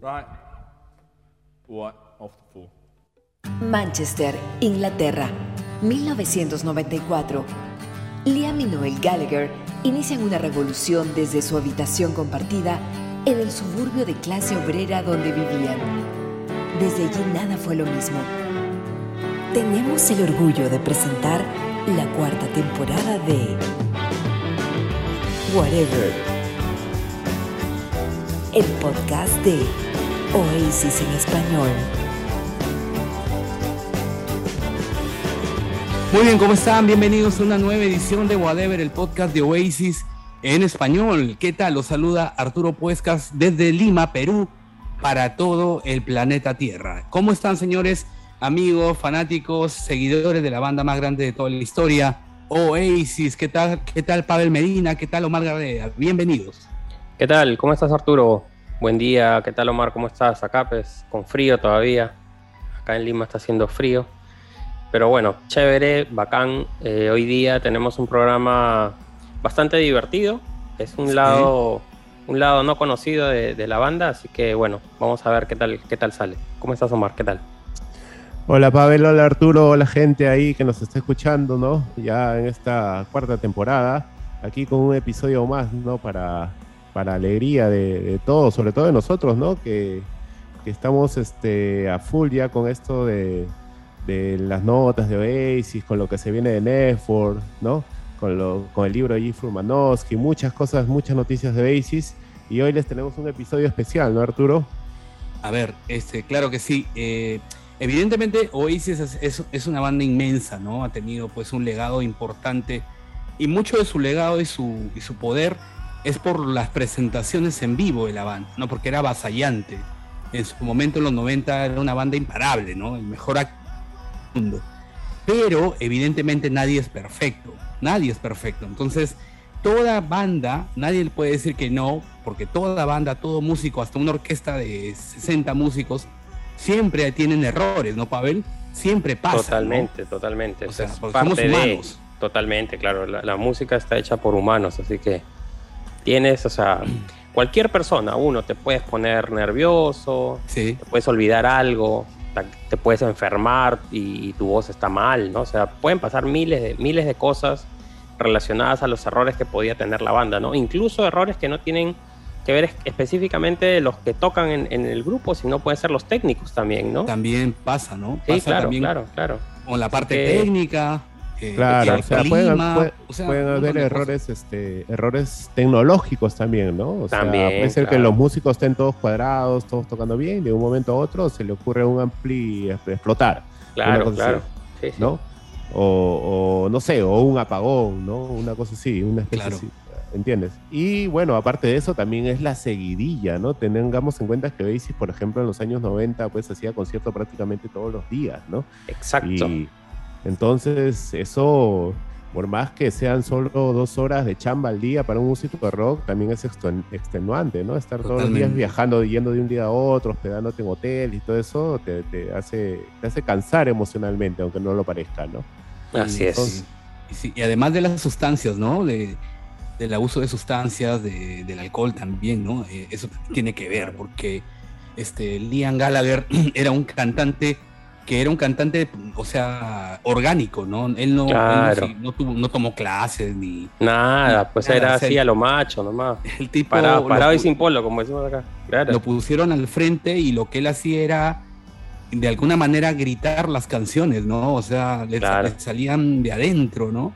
Right. What of the fool? Manchester, Inglaterra, 1994. Liam y Noel Gallagher inician una revolución desde su habitación compartida en el suburbio de clase obrera donde vivían. Desde allí nada fue lo mismo. Tenemos el orgullo de presentar la cuarta temporada de Whatever, el podcast de Oasis en español. Muy bien, ¿cómo están? Bienvenidos a una nueva edición de Whatever, el podcast de Oasis en español. ¿Qué tal? Los saluda Arturo Puescas desde Lima, Perú, para todo el planeta Tierra. ¿Cómo están, señores, amigos, fanáticos, seguidores de la banda más grande de toda la historia? Oasis, ¿qué tal? ¿Qué tal Pavel Medina? ¿Qué tal Omar Garrea? Bienvenidos. ¿Qué tal? ¿Cómo estás, Arturo? Buen día. ¿Qué tal, Omar? ¿Cómo estás? Acá, pues, con frío todavía. Acá en Lima está haciendo frío. Pero bueno, chévere, bacán. Eh, hoy día tenemos un programa bastante divertido. Es un Sí. lado un lado no conocido de, de la banda, así que bueno, vamos a ver qué tal, qué tal sale. ¿Cómo estás, Omar? ¿Qué tal? Hola Pavel, hola Arturo, hola gente ahí que nos está escuchando, ¿no? Ya en esta cuarta temporada, aquí con un episodio más, ¿no? Para, para alegría de, de todos, sobre todo de nosotros, ¿no? Que, que estamos este, a full ya con esto de, de las notas de Oasis, con lo que se viene de Netflix, ¿no? Con, lo, con el libro de G. Furmanowski, muchas cosas, muchas noticias de Oasis. Y hoy les tenemos un episodio especial, ¿no, Arturo? A ver, este, claro que sí. Eh, evidentemente Oasis es, es- es una banda inmensa, ¿no? Ha tenido pues un legado importante y mucho de su legado y su, y su poder es por las presentaciones en vivo de la banda, ¿no? Porque era avasallante. En su momento, en los 90, era una banda imparable, ¿no? El mejor acto del mundo. Pero evidentemente nadie es perfecto, nadie es perfecto. Entonces, toda banda, nadie le puede decir que no, porque toda banda, todo músico, hasta una orquesta de 60 músicos, siempre tienen errores, ¿no, Pavel? Siempre pasa. ¿no? totalmente, totalmente. O sea, es somos de- humanos. Totalmente, claro. La, la música está hecha por humanos, así que tienes, o sea, cualquier persona, uno, te puedes poner nervioso, Sí, te puedes olvidar algo, te puedes enfermar y, tu voz está mal, ¿no? O sea, pueden pasar miles de, miles de cosas relacionadas a los errores que podía tener la banda, ¿no? Incluso errores que no tienen que ver es- específicamente los que tocan en, en el grupo, sino pueden ser los técnicos también, ¿no? también pasa, ¿no? Sí, pasa claro, también claro, claro. con la parte que- técnica. Eh, Claro, o sea, pueden, clima, puede- o sea, pueden un montón haber errores, este, errores tecnológicos también, ¿no? O sea, También, puede ser que los músicos estén todos cuadrados, todos tocando bien, y de un momento a otro se le ocurre un ampli explotar, Claro, claro. así. Sí, sí. ¿no? O, o, no sé, o un apagón, ¿no? Una cosa así, una especie Claro. así, ¿entiendes? Y bueno, aparte de eso también es la seguidilla, ¿no? Tengamos en cuenta que Oasis, por ejemplo, en los años 90, pues hacía conciertos prácticamente todos los días, ¿no? Exacto. Y entonces eso, por más que sean solo dos horas de chamba al día para un músico de rock, también es exten- extenuante, ¿no? Estar todos los días viajando, yendo de un día a otro, hospedándote en hotel y todo eso te, te hace, te hace cansar emocionalmente, aunque no lo parezca, ¿no? Así Y- es. Y, sí, y además de las sustancias, ¿no? De, del abuso de sustancias, de- del alcohol también, ¿no? Eh, eso tiene que ver, porque este, Liam Gallagher era un cantante que era un cantante, o sea, orgánico, ¿no? Él no, él no Claro. no, tuvo, no tomó clases ni Nada, pues Nada, era o sea, así a lo macho nomás. el tipo Parado, lo parado y pu- sin polo, como decimos acá. Claro. lo pusieron al frente y lo que él hacía era de alguna manera gritar las canciones, ¿no? O sea, le, Claro. le salían de adentro, ¿no?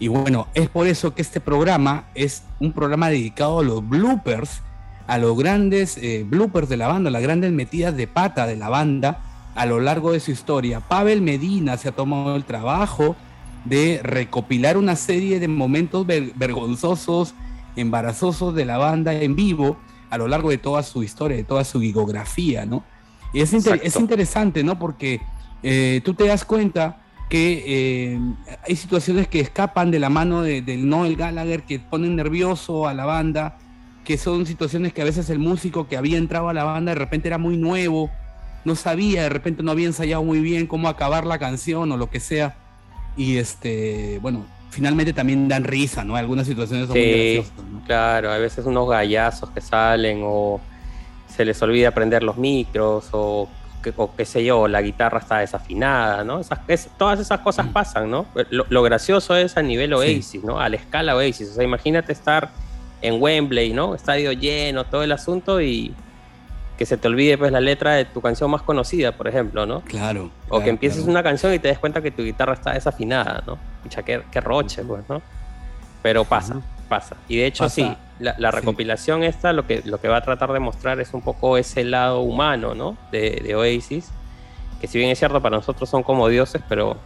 Y bueno, es por eso que este programa es un programa dedicado a los bloopers, a los grandes eh, bloopers de la banda, las grandes metidas de pata de la banda a lo largo de su historia. Pavel Medina se ha tomado el trabajo de recopilar una serie de momentos ver- vergonzosos, embarazosos de la banda en vivo a lo largo de toda su historia, de toda su discografía, ¿no? Y es, inter- Exacto. es interesante, ¿no? Porque eh, tú te das cuenta que eh, hay situaciones que escapan de la mano de- del Noel Gallagher, que ponen nervioso a la banda, que son situaciones que a veces el músico que había entrado a la banda de repente era muy nuevo, no sabía, de repente no había ensayado muy bien cómo acabar la canción o lo que sea. Y este, bueno, finalmente también dan risa, ¿no? Algunas situaciones son muy Sí, graciosas, ¿no? claro, a veces unos gallazos que salen o se les olvida prender los micros o, qué sé yo, la guitarra está desafinada, ¿no? Esas, es- todas esas cosas Mm. pasan, ¿no? Lo, lo gracioso es a nivel Sí. Oasis, ¿no? A la escala Oasis. O sea, imagínate estar en Wembley, ¿no? Estadio lleno, todo el asunto y que se te olvide pues la letra de tu canción más conocida, por ejemplo, ¿no? Claro. O claro, que empieces claro. una canción y te des cuenta que tu guitarra está desafinada, ¿no? Pucha, qué, qué roche, pues, ¿no? Pero pasa, pasa. Y de hecho, Pasa, sí, la, la sí. recopilación esta lo que, lo que va a tratar de mostrar es un poco ese lado humano, ¿no? De, de Oasis, que si bien es cierto, para nosotros son como dioses, pero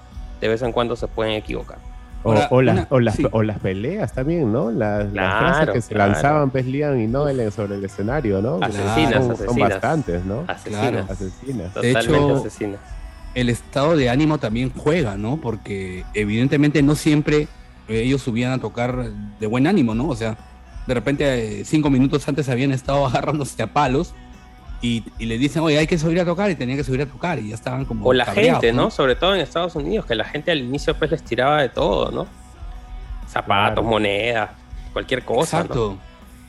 de vez en cuando se pueden equivocar. O, Ahora, o las, una- o, las, sí. o las peleas también, ¿no? Las, las Claro, frases que se claro. lanzaban Liam y Noel en- sobre el escenario, ¿no? Asesinas, son, son asesinas. bastantes, ¿no? Asesinas. Claro. Asesinas. De Totalmente hecho, asesinas. el estado de ánimo también juega, ¿no? Porque evidentemente no siempre ellos subían a tocar de buen ánimo, ¿no? O sea, de repente eh, cinco minutos antes habían estado agarrándose a palos y, y le dicen, oye, hay que subir a tocar y tenían que subir a tocar y ya estaban como... O la gente, ¿no? Sobre todo en Estados Unidos, que la gente al inicio pues les tiraba de todo, ¿no? Zapatos, Claro. monedas, cualquier cosa. ¿no? Exacto.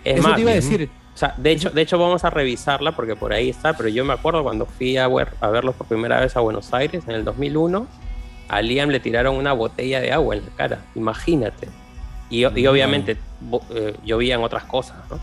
Es Eso más, te iba a decir. O sea, de hecho, de hecho vamos a revisarla porque por ahí está, pero yo me acuerdo cuando fui a, ver, a verlos por primera vez a Buenos Aires en el 2001, a Liam le tiraron una botella de agua en la cara, imagínate. Y, y obviamente eh, llovían otras cosas, ¿no?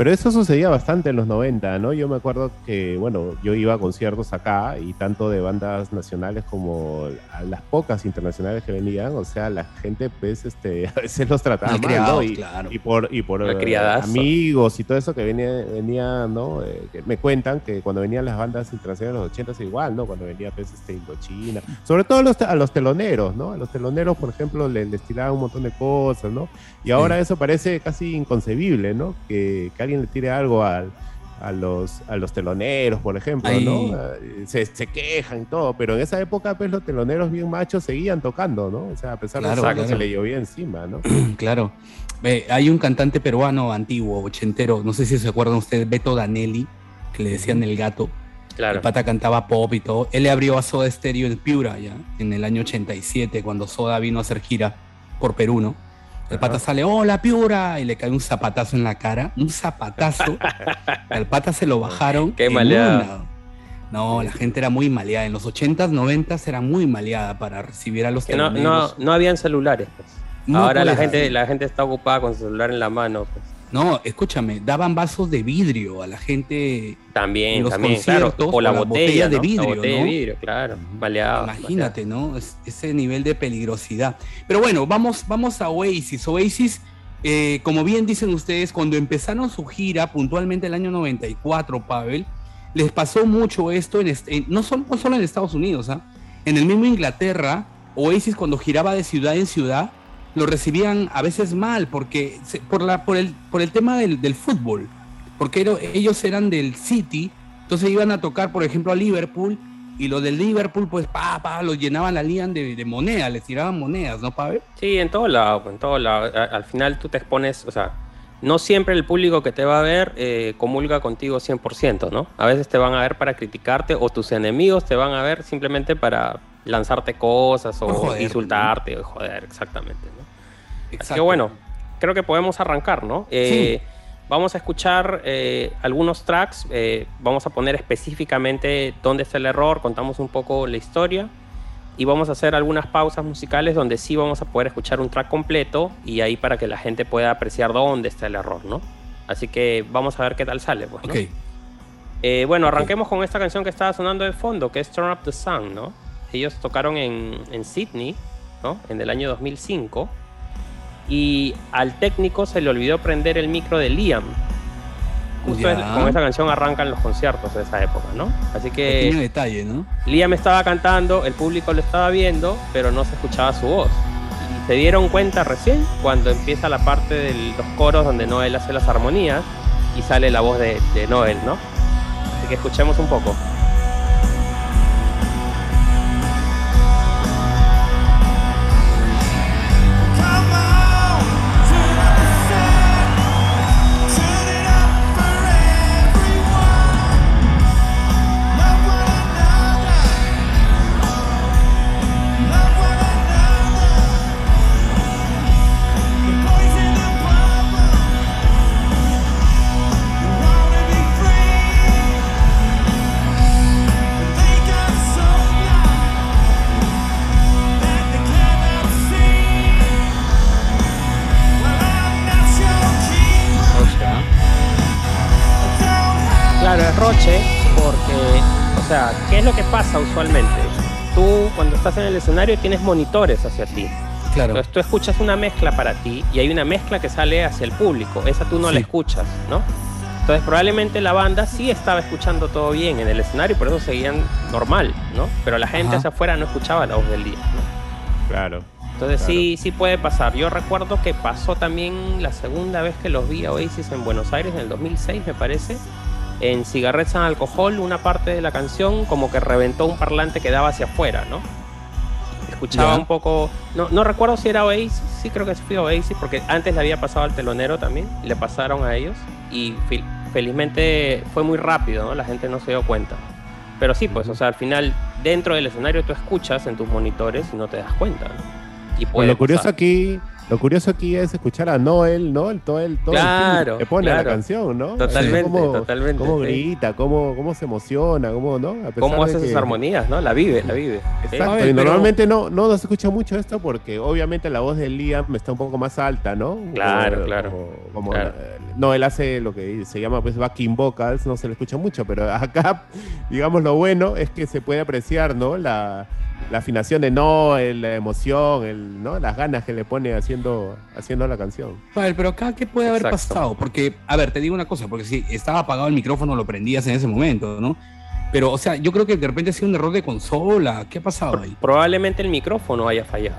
Pero eso sucedía bastante en los 90, ¿no? Yo me acuerdo que, bueno, yo iba a conciertos acá y tanto de bandas nacionales como a las pocas internacionales que venían, o sea, la gente, pues, este, a veces los trataba mal, ¿no? Y, claro. y por, y por eh, amigos y todo eso que venía, venía ¿no? Eh, que me cuentan que cuando venían las bandas internacionales de los 80 s igual, ¿no? Cuando venía, pues, este, Indochina, sobre todo a los, a los teloneros, ¿no? A los teloneros, por ejemplo, le- les, tiraban un montón de cosas, ¿no? Y ahora eso parece casi inconcebible, ¿no? Que, que alguien le tire algo al, a, los, a los teloneros, por ejemplo, Ahí- ¿no? Eh, Se, se quejan y todo, pero en esa época, pues, los teloneros bien machos seguían tocando, ¿no? O sea, a pesar Claro, de claro. se le llovía encima, ¿no? Claro. Eh, hay un cantante peruano antiguo, ochentero, no sé si se acuerdan ustedes, Beto Danelli, que le decían el gato. Claro. El pata cantaba pop y todo. Él le abrió a Soda Stereo en Piura ya, en el año 87, cuando Soda vino a hacer gira por Perú, ¿no? El pata sale, hola Piura, y le cae un zapatazo en la cara, un zapatazo. Al pata se lo bajaron. Qué una. No, la gente era muy maleada. En los 80s, 90s era muy maleada para recibir a los Que no, no, no habían celulares, pues. No Ahora la gente, la gente está ocupada con su celular en la mano, pues. No, escúchame, daban vasos de vidrio a la gente. También, En los también, claro. conciertos, O la o la botella, botella de ¿no? vidrio, La botella ¿no? de vidrio, claro. Maleado. Imagínate, ¿no? Es- ese nivel de peligrosidad. Pero bueno, vamos, vamos a Oasis. Oasis, eh, como bien dicen ustedes, cuando empezaron su gira, puntualmente el año 94, Pavel, les pasó mucho esto, en, est- en- no, solo, no solo en Estados Unidos, ¿ah? en el mismo Inglaterra, Oasis cuando giraba de ciudad en ciudad, lo recibían a veces mal, porque se- por, la, por, el, por el tema del, del fútbol, porque ero- ellos eran del City, entonces iban a tocar, por ejemplo, a Liverpool, y los del Liverpool, pues, pa, pa, los llenaban la ligan de, de monedas, les tiraban monedas, ¿no, Pavel? Sí, en todo lado, en todo lado. Al final tú te expones, o sea, no siempre el público que te va a ver eh, comulga contigo 100%, ¿no? A veces te van a ver para criticarte o tus enemigos te van a ver simplemente para lanzarte cosas o joder, insultarte o joder, exactamente, ¿no? Así que Exacto. bueno, creo que podemos arrancar, ¿no? Eh, Vamos a escuchar eh, algunos tracks, eh, vamos a poner específicamente dónde está el error, contamos un poco la historia y vamos a hacer algunas pausas musicales donde sí vamos a poder escuchar un track completo y ahí para que la gente pueda apreciar dónde está el error, ¿no? Así que vamos a ver qué tal sale, pues, ¿no? Ok, Eh, bueno, arranquemos con esta canción que estaba sonando de fondo, que es Turn Up the Sun, ¿no? Ellos tocaron en, en Sydney, ¿no? En el año 2005. Y al técnico se le olvidó prender el micro de Liam. Justo es- con esa canción arrancan los conciertos de esa época, ¿no? Así que detalle, ¿no? Liam estaba cantando, el público lo estaba viendo, pero no se escuchaba su voz. Y se dieron cuenta recién cuando empieza la parte de los coros donde Noel hace las armonías y sale la voz de, de Noel, ¿no? Así que escuchemos un poco. Pasa usualmente? Tú cuando estás en el escenario tienes monitores hacia ti. Claro. Entonces tú escuchas una mezcla para ti y hay una mezcla que sale hacia el público. Esa tú no la Sí. escuchas, ¿no? Entonces probablemente la banda sí estaba escuchando todo bien en el escenario, por eso seguían normal, ¿no? Pero la gente Ajá. hacia afuera no escuchaba la voz del día, ¿no? Claro. Entonces Claro. sí, sí puede pasar. Yo recuerdo que pasó también la segunda vez que los vi a Oasis en Buenos Aires, en el 2006 me parece. En Cigarettes and Alcohol, una parte de la canción como que reventó un parlante que daba hacia afuera, ¿no? Escuchaba un poco... No, no recuerdo si era Oasis, sí creo que fue Oasis, porque antes le había pasado al telonero también, y le pasaron a ellos, y fel- felizmente fue muy rápido, ¿no? La gente no se dio cuenta. Pero sí, pues, o sea, al final, dentro del escenario tú escuchas en tus monitores y no te das cuenta, ¿no? Y Pues lo curioso aquí, lo curioso aquí es escuchar a Noel, ¿no? El, todo el, todo el Claro, feeling que pone la canción, ¿no? Totalmente, Cómo- totalmente, Cómo sí. grita, cómo, cómo se emociona, cómo, ¿no? A pesar cómo de hace sus que- armonías, ¿no? La vive, la vive. Exacto, A ver, y pero- normalmente no, no nos escucha mucho esto porque obviamente la voz de Liam está un poco más alta, ¿no? Claro, Como- claro, como- claro. la- no, él hace lo que se llama pues backing vocals, no se le escucha mucho, pero acá, digamos, lo bueno es que se puede apreciar, ¿no? La, la afinación de Noel, la emoción, el, ¿no? Las ganas que le pone haciendo, haciendo la canción. Ver, pero acá, ¿qué puede haber Exacto. pasado? Porque, a ver, te digo una cosa, porque si estaba apagado el micrófono, lo prendías en ese momento, ¿no? Pero, o sea, yo creo que de repente ha sido un error de consola. ¿Qué ha pasado ahí? Probablemente el micrófono haya fallado.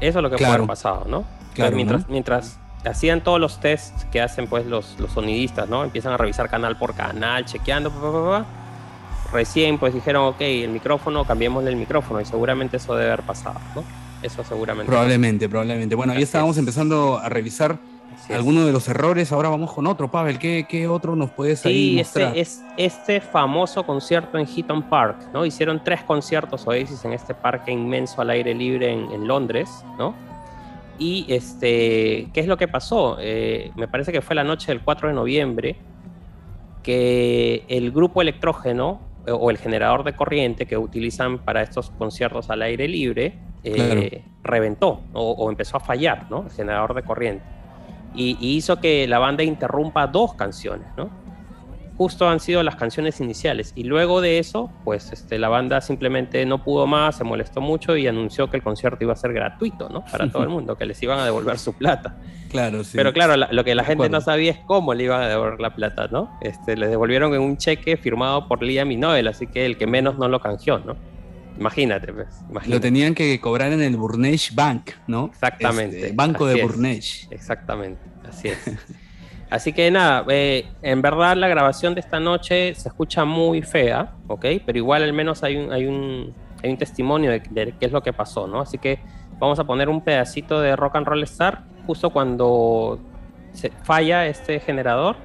Eso es lo que puede Claro. haber pasado, ¿no? Claro, Entonces, mientras, ¿no? mientras hacían todos los tests que hacen pues los, los sonidistas, ¿no? Empiezan a revisar canal por canal, chequeando, pa, pa, pa, pa. Recién pues dijeron, ok, el micrófono, cambiémosle el micrófono y seguramente eso debe haber pasado, ¿no? Eso seguramente. Probablemente, probablemente. Bueno, ahí Así estábamos es. empezando a revisar algunos de los errores. Ahora vamos con otro, Pavel. ¿Qué, qué otro nos puedes ahí Sí, mostrar? este, es este famoso concierto en Heaton Park, ¿no? Hicieron tres conciertos Oasis en este parque inmenso al aire libre en, en Londres, ¿no? Y este, ¿qué es lo que pasó? Eh, me parece que fue la noche del 4 de noviembre que el grupo electrógeno o el generador de corriente que utilizan para estos conciertos al aire libre eh, Claro. reventó o, o empezó a fallar, ¿no? El generador de corriente. Y, y hizo que la banda interrumpa dos canciones, ¿no? Justo han sido las canciones iniciales. Y luego de eso, pues este, la banda simplemente no pudo más, se molestó mucho y anunció que el concierto iba a ser gratuito, ¿no? Para todo el mundo, que les iban a devolver su plata. Claro, sí. Pero claro, la- lo que la gente no sabía es cómo le iban a devolver la plata, ¿no? Este, les devolvieron en un cheque firmado por Liam y Noel, así que el que menos no lo canjeó, ¿no? Imagínate, pues. Lo tenían que cobrar en el Burnesh Bank, ¿no? Exactamente, Este, banco de es. Burnesh. Exactamente, así es. Así que nada, eh, en verdad la grabación de esta noche se escucha muy fea, ¿ok? Pero igual al menos hay un, hay un, hay un testimonio de, de qué es lo que pasó, ¿no? Así que vamos a poner un pedacito de Rock and Roll Star justo cuando se falla este generador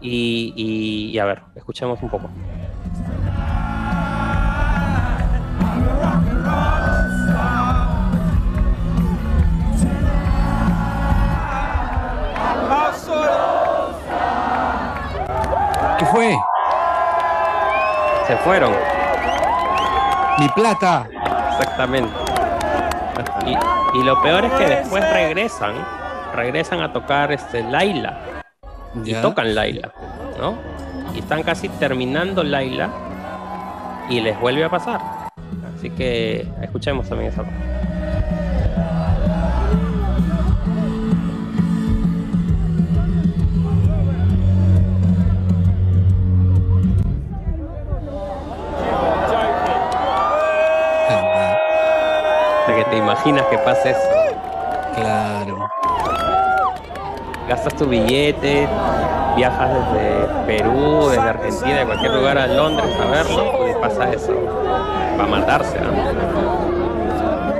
y, y- y a ver, escuchemos un poco. ¿Qué fue? Se fueron, Mi plata. exactamente. Y, y lo peor es que después regresan, regresan a tocar este Laila. y Ya. tocan Laila, ¿no? Y están casi terminando Laila y les vuelve a pasar. Así que escuchemos también esa parte. Te imaginas que pase eso. Claro. Gastas tu billete, viajas desde Perú, desde Argentina, de cualquier lugar a Londres a verlo y pasa eso. Va a matarse, ¿no?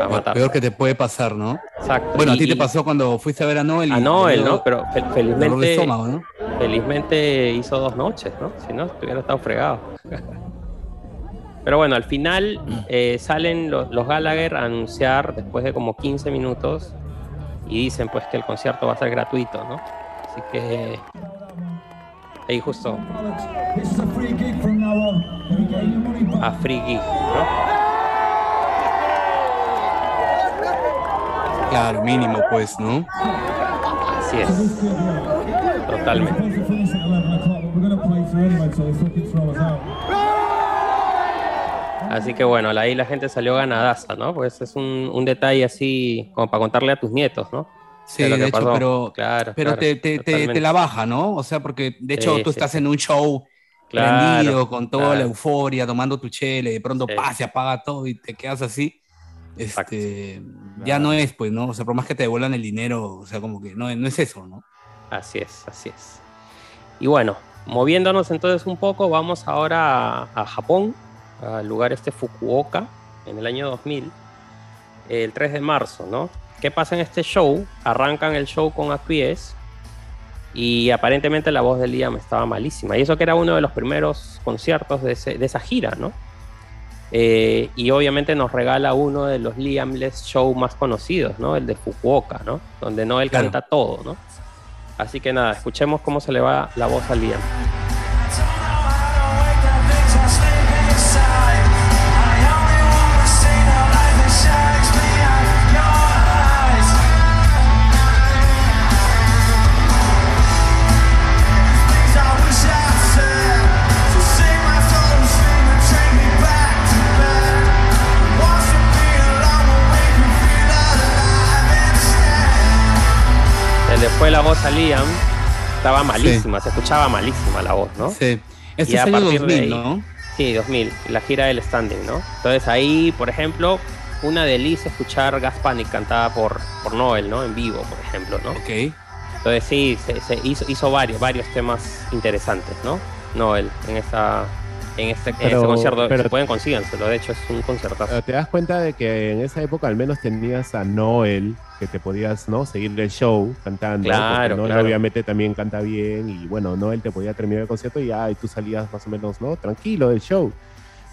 Va a matarse. peor que te puede pasar, ¿no? Exacto. Bueno, a ti te pasó cuando fuiste a ver a Noel. y A Noel, ¿no? Pero fel- felizmente. estómago, ¿no? Felizmente hizo dos noches, ¿no? Si no, hubiera estado fregado. Pero bueno, al final eh, salen los, los Gallagher a anunciar después de como 15 minutos y dicen pues que el concierto va a ser gratuito, ¿no? Así que ahí justo a Free Gig, ¿no? Claro, mínimo, pues, ¿no? Así es. Totalmente. Así que bueno, ahí la gente salió ganadaza, ¿no? Pues es un, un detalle así como para contarle a tus nietos, ¿no? Sí, de hecho, pasó. pero, Claro, pero claro, te, te, te- la baja, ¿no? O sea, porque de hecho Sí, tú sí, estás sí. en un show Claro, prendido, con toda la euforia, tomando tu chele, y de pronto Sí. pa, se apaga todo y te quedas así. Este, ya no es, pues, ¿no? O sea, por más que te devuelvan el dinero, o sea, como que no, no es eso, ¿no? Así es, así es. Y bueno, moviéndonos entonces un poco, vamos ahora a, a Japón, al lugar este Fukuoka, en el año 2000, el 3 de marzo, ¿no? ¿Qué pasa en este show? Arrancan el show con Acquiesce y aparentemente la voz de Liam estaba malísima. Y eso que era uno de los primeros conciertos de, ese- de esa gira, ¿no? Eh, y obviamente nos regala uno de los Liamless show más conocidos, ¿no? El de Fukuoka, ¿no? Donde no él Claro. canta todo, ¿no? Así que nada, escuchemos cómo se le va la voz a Liam. Fue la voz a Liam, estaba malísima, se escuchaba malísima la voz, ¿no? Sí. Este Y es a año partir de 2000, ahí- ¿no? Sí, 2000, la gira del standing, ¿no? Entonces ahí, por ejemplo, una delicia escuchar Gas Panic cantada por, por Noel, ¿no? En vivo, por ejemplo, ¿no? Ok. Entonces sí, se, se hizo, hizo varios, varios temas interesantes, ¿no? Noel, en esta en este, en Pero- este concierto. pero- si pueden, consíganselo. De hecho, es un concertazo. Eh, Te das cuenta de que en esa época al menos tenías a Noel, que te podías ¿no? seguir el show cantando. Claro, Noel claro. obviamente también canta bien y bueno, Noel te podía terminar el concierto y ya y tú salías más o menos ¿no? tranquilo del show.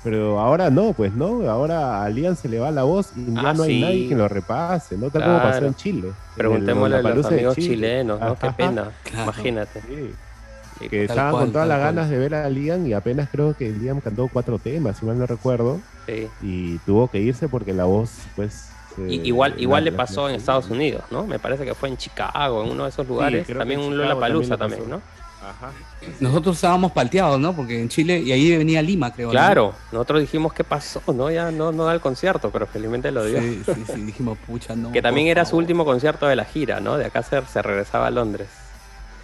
Pero ahora no, pues no, ahora a Liam se le va la voz y ya Ah, no hay sí. nadie que lo repase, ¿no? Tal como pasó Claro. en Chile. Preguntémosle a los Lollapalooza de amigos Chile. chilenos, ¿no? Qué Ajá. pena. Claro. Imagínate. Sí, que Tal estaban cual, con todas las cual. ganas de ver a Liam y apenas creo que Liam cantó cuatro temas, si mal no recuerdo, sí. y tuvo que irse porque la voz, pues... igual igual la- le la- pasó en Estados Unidos, ¿no? Me parece que fue en Chicago, en uno de esos lugares. que también un Lollapalooza también también, ¿no? Ajá. Nosotros estábamos palteados, ¿no? Porque en Chile, y ahí venía Lima, creo. ¿no? Claro, nosotros dijimos qué pasó, ¿no? Ya no, no da el concierto, pero felizmente lo dio. Sí, sí, sí, dijimos, pucha, no. que también era su último concierto de la gira, ¿no? De acá se, se regresaba a Londres.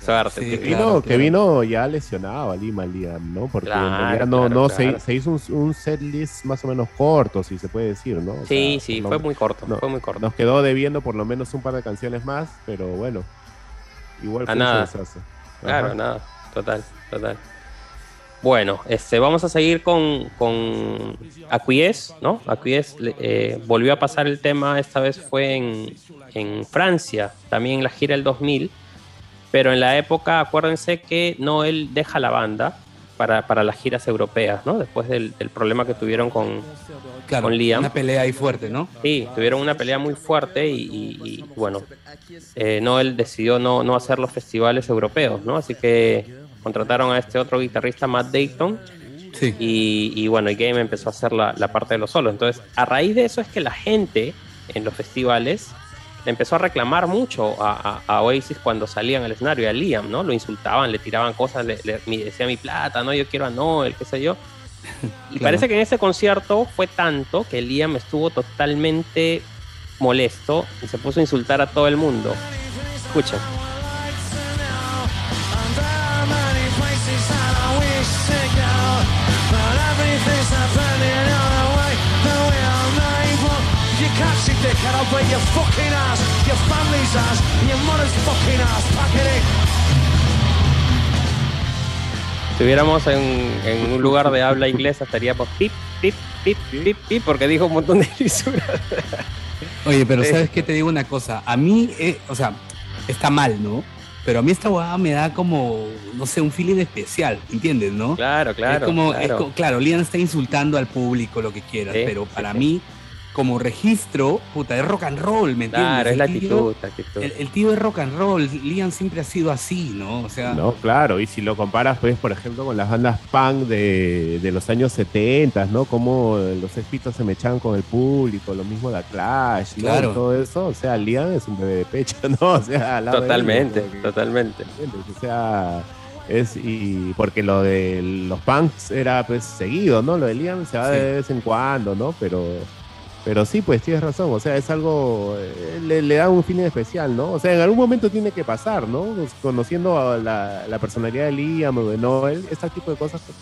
Suerte. Sí, tío. Que vino, Claro, que claro. vino ya lesionado a Lima, Liam, ¿no? Porque Claro, en realidad no, claro, no claro. Se, se hizo un, un set list más o menos corto, si se puede decir, ¿no? O Sí, sea, sí, fue muy corto, no, fue muy corto. Nos quedó debiendo por lo menos un par de canciones más, pero bueno, igual A fue un nada. showzazo. Claro, Ajá. nada, total, total. Bueno, este, vamos a seguir con, con Acquiesce, ¿no? Acquiesce eh, volvió a pasar el tema, esta vez fue en, en Francia, también en la gira del 2000, pero en la época, acuérdense que Noel deja la banda para, para las giras europeas, ¿no? Después del, del problema que tuvieron con, Claro, con Liam. Una pelea ahí fuerte, ¿no? Sí, tuvieron una pelea muy fuerte y, y- y, bueno, eh, Noel decidió no, no hacer los festivales europeos, ¿no? Así que contrataron a este otro guitarrista, Matt Dayton, Sí. y, y bueno, y Game empezó a hacer la, la parte de los solos. Entonces, a raíz de eso es que la gente en los festivales le empezó a reclamar mucho a, a- a Oasis cuando salían al escenario, y a Liam, ¿no? Lo insultaban, le tiraban cosas, le, decía mi plata, ¿no? Yo quiero a Noel, qué sé yo. Y Claro. parece que en ese concierto fue tanto que Liam estuvo totalmente molesto y se puso a insultar a todo el mundo. Escuchen. Si estuviéramos en, en un lugar de habla inglesa estaríamos pip, pip, pip, pip, pip, porque dijo un montón de lisuras. Oye, pero Sí. ¿sabes qué? Te digo una cosa. A mí, eh, o sea, está mal, ¿no? Pero a mí esta huevada me da como, no sé, un feeling especial, ¿entiendes, no? Claro, claro. es como, claro. es co- claro, Liam está insultando al público, lo que quieras, Sí, pero sí, para sí. mí como registro, puta, es rock and roll, ¿me entiendes? Claro, es El la tío- actitud, la actitud. El, el tío es rock and roll, Liam siempre ha sido así, ¿no? O sea, No, claro, y si lo comparas, pues, por ejemplo, con las bandas punk de, de los años 70, ¿no? Como los espitos se mechaban con el público, lo mismo la Clash, ¿no? Claro. Todo eso, o sea, Liam es un bebé de pecho, ¿no? O sea, al lado de él, Totalmente, totalmente. O sea, es y porque lo de los punks era pues seguido, ¿no? Lo de Liam se va Sí. de vez en cuando, ¿no? Pero pero sí, pues tienes razón, o sea, es algo, eh, le, da un fin especial, ¿no? O sea, en algún momento tiene que pasar, ¿no? Conociendo a la, la personalidad de Liam o de Noel, este tipo de cosas pues,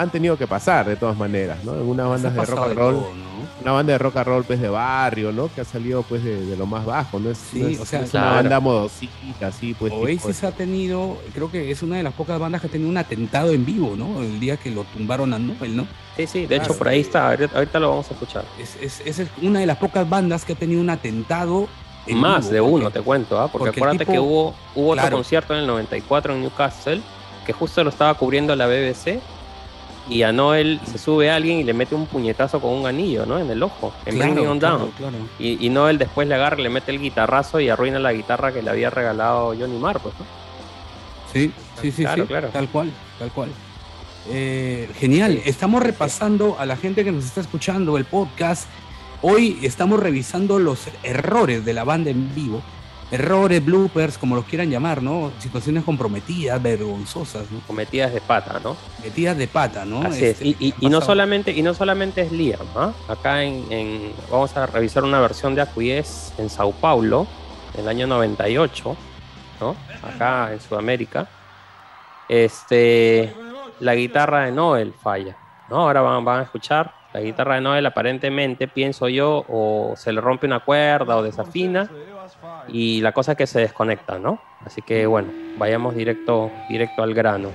han tenido que pasar de todas maneras, ¿no? En unas se ha bandas de rock and roll, todo, ¿no? una banda de rock and roll pues de barrio, ¿no? Que ha salido pues de, de lo más bajo, ¿no? Es, Sí, no es- o sea, es una claro. banda modosita, así pues. tipo- Oasis ha tenido, creo que es una de las pocas bandas que ha tenido un atentado en vivo, ¿no? El día que lo tumbaron a Noel, ¿no? Sí, sí, de hecho Claro. por ahí está, ahorita, lo vamos a escuchar. Es, es, esa es una de las pocas bandas que ha tenido un atentado. en Más vivo, de porque- uno, te cuento, ¿ah? porque, porque acuérdate tipo- que hubo, hubo otro concierto en el 94 en Newcastle, que justo lo estaba cubriendo la BBC, y a Noel se sube alguien y le mete un puñetazo con un anillo, ¿no? En el ojo, en Claro, On claro, Down. claro. Y, y Noel después le agarra, le mete el guitarrazo y arruina la guitarra que le había regalado Johnny Marr, pues, ¿no? Sí, sí, sí, Claro, sí, claro. tal cual, tal cual. Eh, genial, estamos repasando a la gente que nos está escuchando el podcast. Hoy estamos revisando los errores de la banda en vivo. Errores, bloopers, como los quieran llamar, ¿no? Situaciones comprometidas, vergonzosas, ¿no? Cometidas de pata, ¿no? Metidas de pata, ¿no? Así es. Este, Y, y- ha y no solamente, y no solamente es Liam, ¿ah? Acá en, en- vamos a revisar una versión de Acquies en Sao Paulo, en el año 98, ¿no? Acá en Sudamérica. Este, la guitarra de Noel falla, ¿no? Ahora van, van a escuchar. La guitarra de Noel aparentemente, pienso yo, o se le rompe una cuerda o desafina y la cosa es que se desconecta, ¿no? Así que bueno, vayamos directo, directo al grano.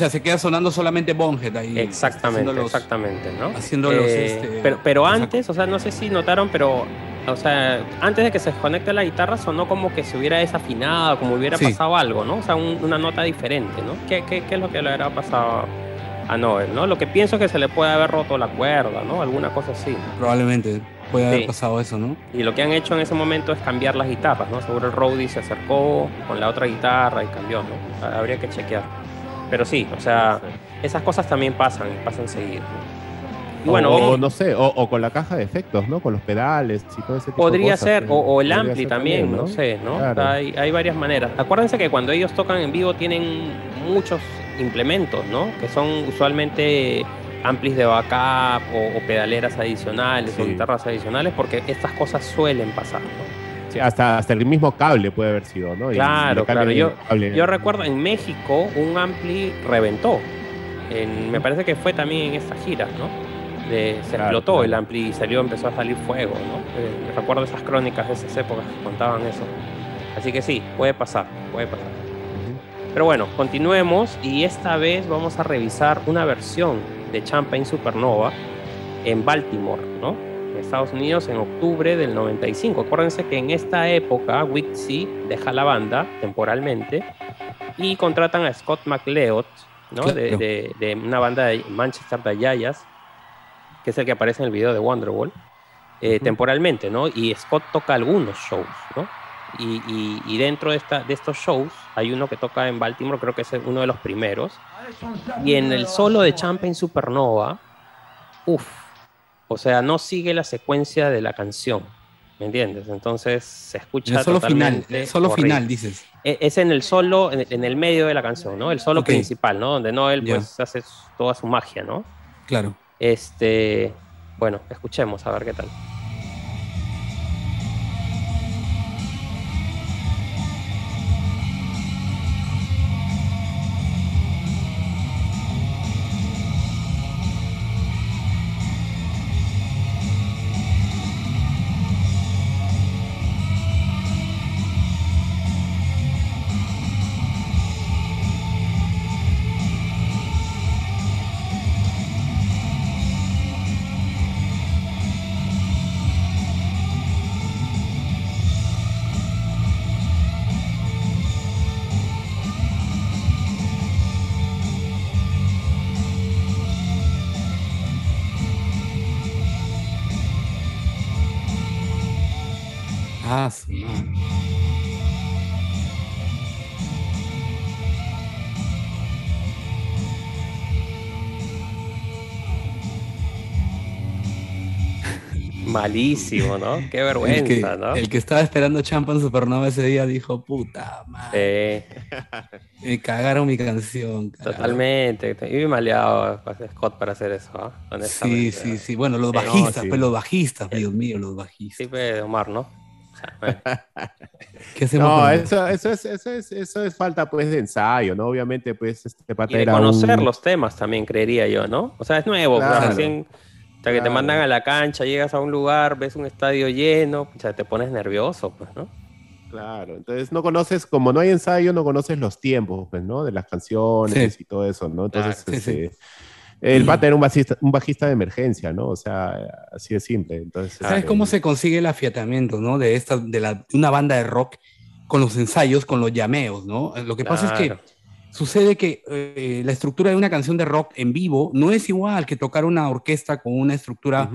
Sea, o sea, se queda sonando solamente Bonhead ahí. Exactamente, los- exactamente, ¿no? haciendo los, Eh, este, pero, pero antes, o sea, no sé si notaron, pero, o sea, antes de que se desconecte la guitarra sonó como que se hubiera desafinado, como hubiera Sí. pasado algo, ¿no? O sea, un- una nota diferente, ¿no? ¿Qué, qué, qué es lo que le habrá pasado a Noel, ¿no? Lo que pienso es que se le puede haber roto la cuerda, ¿no? Alguna cosa así. Probablemente puede haber Sí. pasado eso, ¿no? Y lo que han hecho en ese momento es cambiar las guitarras, ¿no? Seguro el Roadie se acercó con la otra guitarra y cambió, ¿no? Ha- Habría que chequear. Pero sí, o sea, esas cosas también pasan, pasan seguido. Y bueno, o, no sé, o, o con la caja de efectos, ¿no? Con los pedales y todo ese tipo de podría cosas, ser, o, o el ampli también, no sé, ¿no? Claro. Hay, hay varias maneras. Acuérdense que cuando ellos tocan en vivo tienen muchos implementos, ¿no? Que son usualmente amplis de backup o, o pedaleras adicionales o guitarras adicionales, porque estas cosas suelen pasar, ¿no? Sí, hasta, hasta el mismo cable puede haber sido, ¿no? Claro, claro. Yo, yo recuerdo en México un ampli reventó. En- me parece que fue también en esta gira, ¿no? De- se Claro, explotó claro. el ampli y salió, empezó a salir fuego, ¿no? Eh, recuerdo esas crónicas de esas épocas que contaban eso. Así que sí, puede pasar, puede pasar. Pero bueno, continuemos y esta vez vamos a revisar una versión de Champagne Supernova en Baltimore, ¿no? Estados Unidos en octubre del 95. Acuérdense que en esta época Wixie deja la banda temporalmente y contratan a Scott McLeod, ¿no? De, Claro. de- de una banda de Manchester de Yayas, que es el que aparece en el video de Wonderwall, eh, temporalmente, ¿no? Y Scott toca algunos shows, ¿no? Y, y- y dentro de, esta, de estos shows hay uno que toca en Baltimore, creo que es uno de los primeros. Y en el solo de Champagne Supernova, uff, o sea, no sigue la secuencia de la canción, ¿me entiendes? Entonces se escucha el solo final, el solo horrible. final, dices. E- Es en el solo, en, el medio de la canción, ¿no? El solo principal, ¿no? Donde Noel pues hace toda su magia, ¿no? Claro. Este, bueno, escuchemos a ver qué tal. Ah, madre. Malísimo, ¿no? Qué El vergüenza, que, ¿no? el que estaba esperando Champan Supernova ese día dijo, puta madre, Sí, me cagaron mi canción. carajo". totalmente. Y muy maleado Scott para hacer eso, ¿ah? Sí, Honestamente. sí, sí. Bueno, los Sí, no, bajistas, sí. pues los bajistas, Dios mío, los bajistas. Sí, pues, Omar, ¿no? ¿Qué hacemos No, con eso, eso, es, eso, es, eso es falta pues de ensayo, ¿no? Obviamente pues este Y de conocer un- los temas también, creería yo, ¿no? O sea, es nuevo, pues, Claro. recién, o sea, que te mandan a la cancha, llegas a un lugar, ves un estadio lleno, o sea, te pones nervioso, pues, ¿no? Claro, entonces no conoces, como no hay ensayo, no conoces los tiempos, pues, ¿no? De las canciones Sí. y todo eso, ¿no? Entonces, Claro, sí, este, el pata era un bajista, un bajista de emergencia, ¿no? O sea, así de simple. Entonces, ¿Sabes este, cómo se consigue el afiatamiento, no? De esta, de la, de una banda de rock con los ensayos, con los llameos, ¿no? Lo que pasa es que sucede que eh, la estructura de una canción de rock en vivo no es igual que tocar una orquesta con una estructura,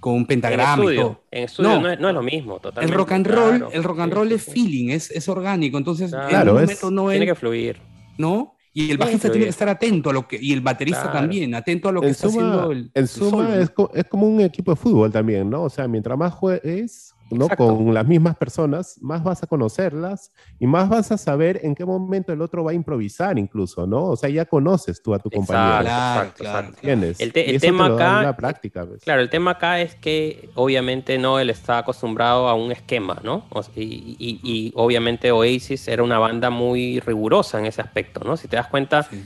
con un En pentagrama y todo. estudio, en estudio No. no, es, no es lo mismo, El totalmente. rock and roll, claro. el rock and Sí, roll sí, es feeling, es, es orgánico. Entonces, en Claro, un es- momento no Tiene él, que fluir. ¿no? Y el bajista tiene que estar atento a lo que, y el baterista Claro. también, atento a lo que está haciendo el, en el suma ¿no? es, co- es como un equipo de fútbol también, ¿no? O sea, mientras más juegues, ¿no? Exacto. Con las mismas personas, más vas a conocerlas y más vas a saber en qué momento el otro va a improvisar incluso, ¿no? O sea, ya conoces tú a tu compañero. Claro, exacto, exacto. ¿Entiendes? El te- Y el eso te tema lo da acá- la práctica, pues. Claro, el tema acá es que obviamente Noel está acostumbrado a un esquema, ¿no? O- y, y- y obviamente Oasis era una banda muy rigurosa en ese aspecto, ¿no? Si te das cuenta, Sí.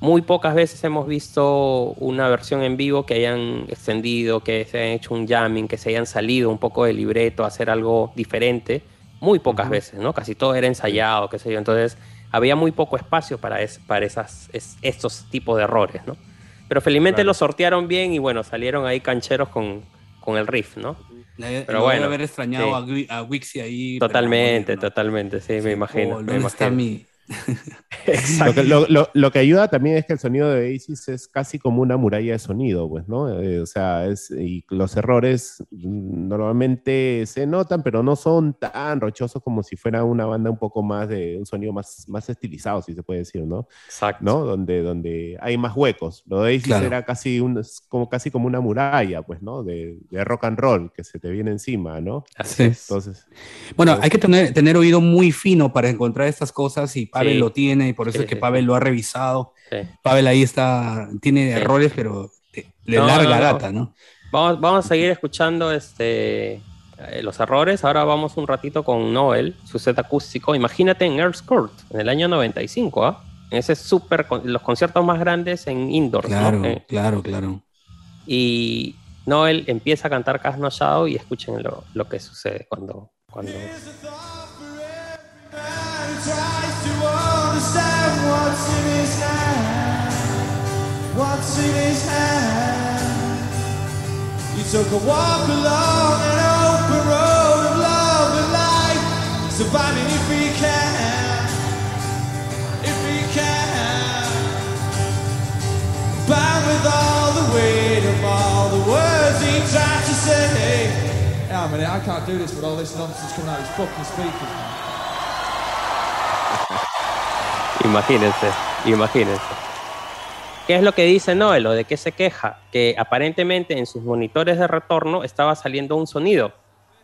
Muy pocas veces hemos visto una versión en vivo que hayan extendido, que se hayan hecho un jamming, que se hayan salido un poco del libreto a hacer algo diferente. Muy pocas veces, ¿no? Casi todo era ensayado, qué sé yo. Entonces, había muy poco espacio para, es- para esas, es- estos tipos de errores, ¿no? Pero felizmente Claro. lo sortearon bien y bueno, salieron ahí cancheros con, con el riff, ¿no? Pero Pero bueno, haber extrañado sí. a, a Wixie ahí. Totalmente, totalmente, sí, Sí, me imagino. oh, me ¿Dónde está imagino. Mi, Lo que, lo- lo- lo que ayuda también es que el sonido de Oasis es casi como una muralla de sonido, pues, ¿no? Eh, o sea, es, y los errores normalmente se notan, pero no son tan rochosos como si fuera una banda un poco más de un sonido más, más estilizado, si se puede decir, ¿no? Exacto. ¿No? Donde, donde hay más huecos. Lo de Oasis Claro. era casi, un, como, casi como una muralla, pues, ¿no? De, de rock and roll que se te viene encima, ¿no? Así Sí. es. Entonces, Bueno, hay que tener, tener oído muy fino para encontrar estas cosas y Pavel Sí. lo tiene y por eso Sí, es que Pavel lo ha revisado. Pavel ahí está, tiene errores, pero te- No, larga no, data, ¿no? Vamos, vamos a seguir escuchando este, eh, los errores. Ahora vamos un ratito con Noel, su set acústico. Imagínate en Earth's Court, en el año 95, ¿ah? En ese super, con- los conciertos más grandes en indoors, ¿no? Claro, Eh, claro, claro. y Noel empieza a cantar Casno Shadow y escuchen lo, lo que sucede cuando, cuando What's in his hand? You took a walk along an open road of love and life, surviving if he can, if he can. Bound with all the weight of all the words he tried to say. Yeah, I mean, I can't do this with all this nonsense coming out of his fucking speakers. Imagínense, imagínense. ¿Qué es lo que dice Noel o de qué se queja? Que aparentemente en sus monitores de retorno estaba saliendo un sonido,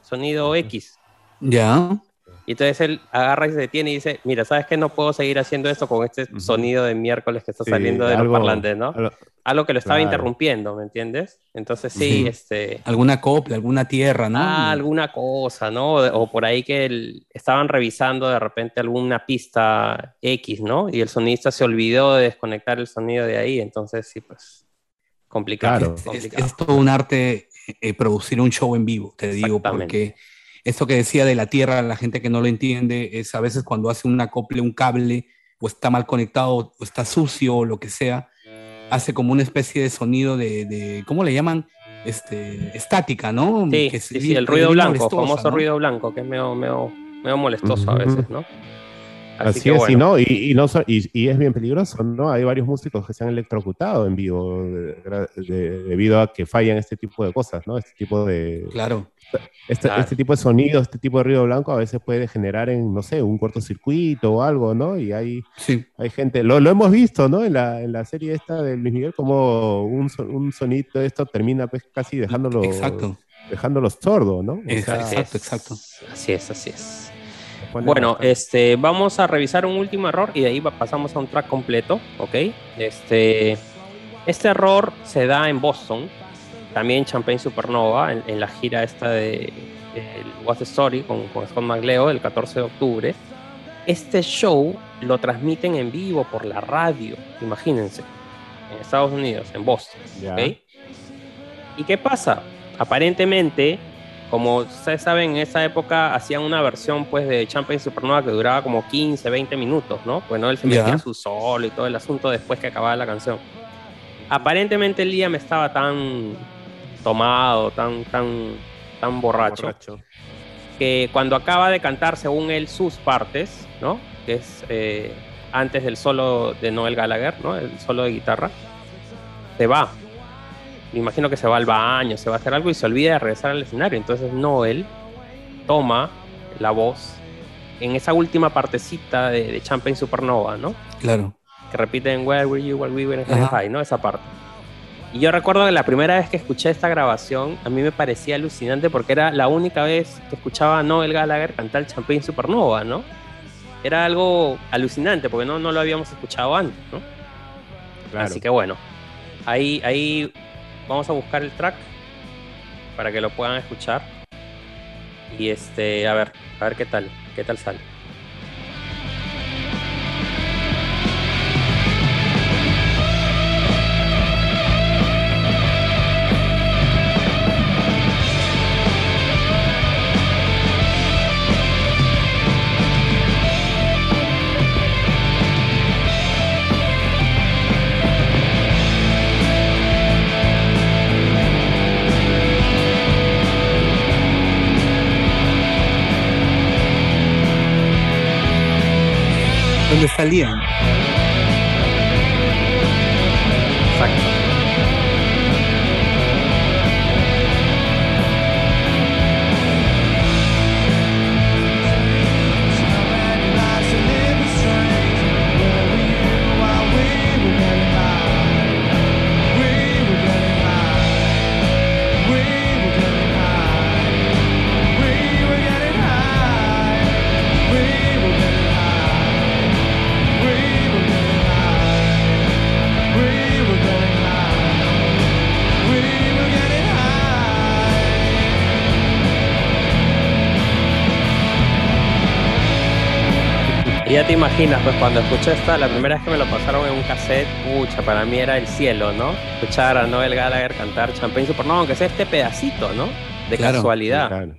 sonido X. Ya. Y entonces él agarra y se detiene y dice, mira, ¿sabes qué? No puedo seguir haciendo esto con este Ujú. sonido de miércoles que está sí, saliendo de algo- los parlantes, ¿no? algo- Algo que lo estaba Claro. interrumpiendo, ¿me entiendes? Entonces sí, Sí. este... Alguna copla, alguna tierra, ¿no? Ah, alguna cosa, ¿no? O, o por ahí que el- estaban revisando de repente alguna pista X, ¿no? Y el sonidista se olvidó de desconectar el sonido de ahí, entonces sí, pues complicado. Claro. Es, es- complicado. es todo un arte eh, producir un show en vivo, te digo, porque esto que decía de la tierra, la gente que no lo entiende, es a veces cuando hace un acople, un cable, o está mal conectado, o está sucio, o lo que sea, hace como una especie de sonido de, de- ¿cómo le llaman? Este, estática, ¿no? Sí, Que sí, el ruido blanco, famoso ¿no? ruido blanco, que es medio, medio, medio molestoso a veces, ¿no? Así, Así, que es, bueno. y, no, y, y no y, y es bien peligroso, ¿no? Hay varios músicos que se han electrocutado en vivo de- de- debido a que fallan este tipo de cosas, ¿no? Este tipo de, Claro. Este, Claro. este tipo de sonido, este tipo de ruido blanco a veces puede generar en, no sé, un cortocircuito o algo, ¿no? Y hay, Sí. hay gente, lo, lo hemos visto, ¿no? En la, en la serie esta de Luis Miguel, como un, un sonido de esto termina pues, casi dejándolo, Exacto. dejándolo sordo, ¿no? O sea, Exacto. exacto. Así es, así es. Bueno, este, vamos a revisar un último error y de ahí pasamos a un track completo, ¿ok? Este, este error se da en Boston, también Champagne Supernova, en, en la gira esta de el What's the Story con, con Scott McLeod el 14 de octubre. Este show lo transmiten en vivo por la radio, imagínense, en Estados Unidos, en Boston. Ya. ¿ok? ¿Y qué pasa? Aparentemente, como ustedes saben, en esa época hacían una versión pues de Champagne Supernova que duraba como 15, 20 minutos, ¿no? Pues no, él se metía su solo y todo el asunto después que acababa la canción. Aparentemente Liam estaba tan tomado, tan, tan, tan borracho, Borracho. que cuando acaba de cantar, según él, sus partes, ¿no? Que es eh, antes del solo de Noel Gallagher, ¿no? El solo de guitarra, se va. Me imagino que se va al baño, se va a hacer algo y se olvida de regresar al escenario. Entonces Noel toma la voz en esa última partecita de, de Champagne Supernova, ¿no? Claro. que repiten Where were you while we were in high, ¿no? Esa parte. Y yo recuerdo que la primera vez que escuché esta grabación, a mí me parecía alucinante porque era la única vez que escuchaba a Noel Gallagher cantar Champagne Supernova, ¿no? Era algo alucinante porque no, no lo habíamos escuchado antes, ¿no? Claro. Así que bueno, ahí, ahí vamos a buscar el track para que lo puedan escuchar. Y este, a ver, a ver qué tal, qué tal sale. ¿Dónde está ya te imaginas, pues cuando escuché esta, la primera vez que me lo pasaron en un cassette, pucha, para mí era el cielo, ¿no? Escuchar a Noel Gallagher cantar Champagne Supernova, aunque sea este pedacito, ¿no? De Claro. casualidad, Claro.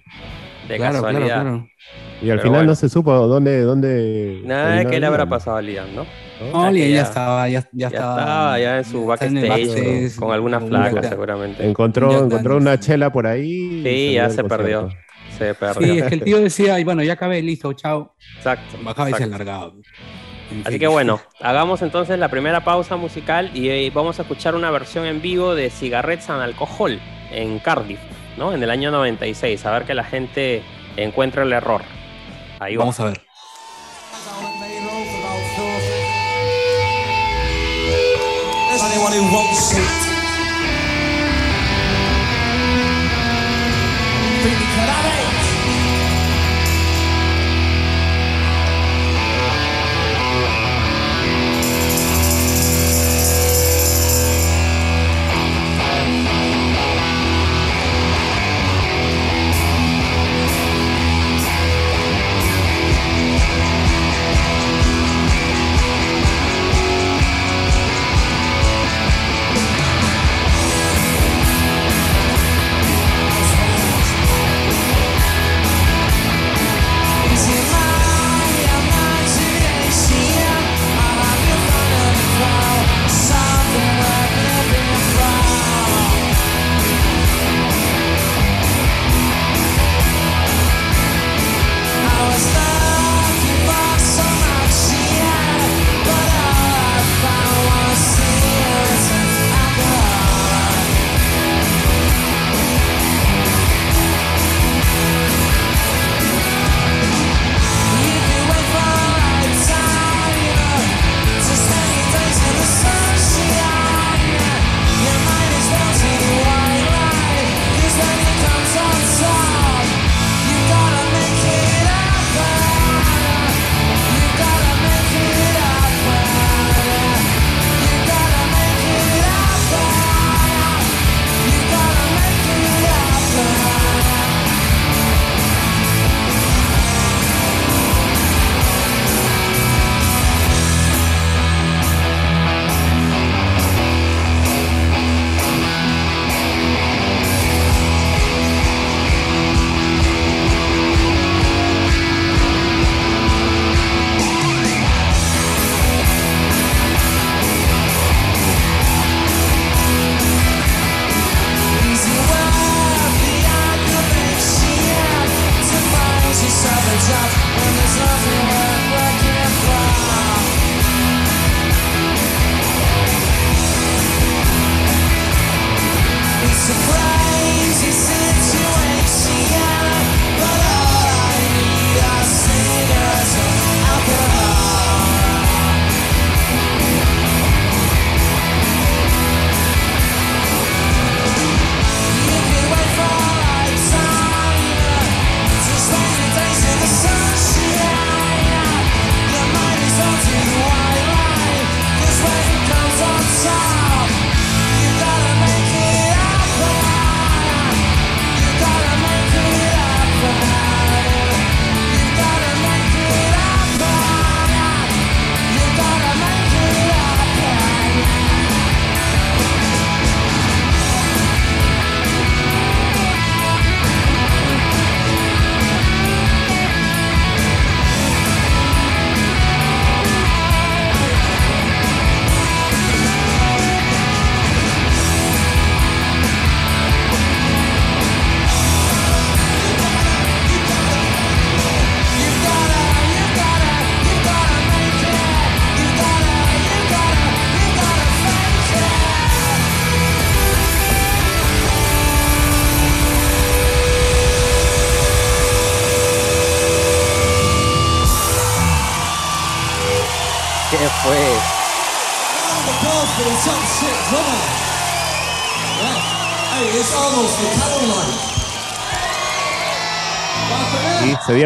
de Claro, casualidad. claro. Y al Pero final bueno. no se supo dónde, dónde. Nada terminó que le habrá pasado a Liam, ¿no? No, Liam ya ya- estaba, ya, ya Ya estaba. estaba ya en su backstage, con alguna flaca seguramente. Encontró, encontró una chela por ahí. Sí, ya se perdió. Se perdió. Sí, es que el tío decía, y bueno, ya acabé, listo, chao. Exacto. Bajaba y se alargaba. En Así fin. que bueno, hagamos entonces la primera pausa musical y eh, vamos a escuchar una versión en vivo de Cigarettes and Alcohol en Cardiff, ¿no? En el año 96, a ver que la gente encuentre el error. Ahí Vamos a ver. Anyone who wants it.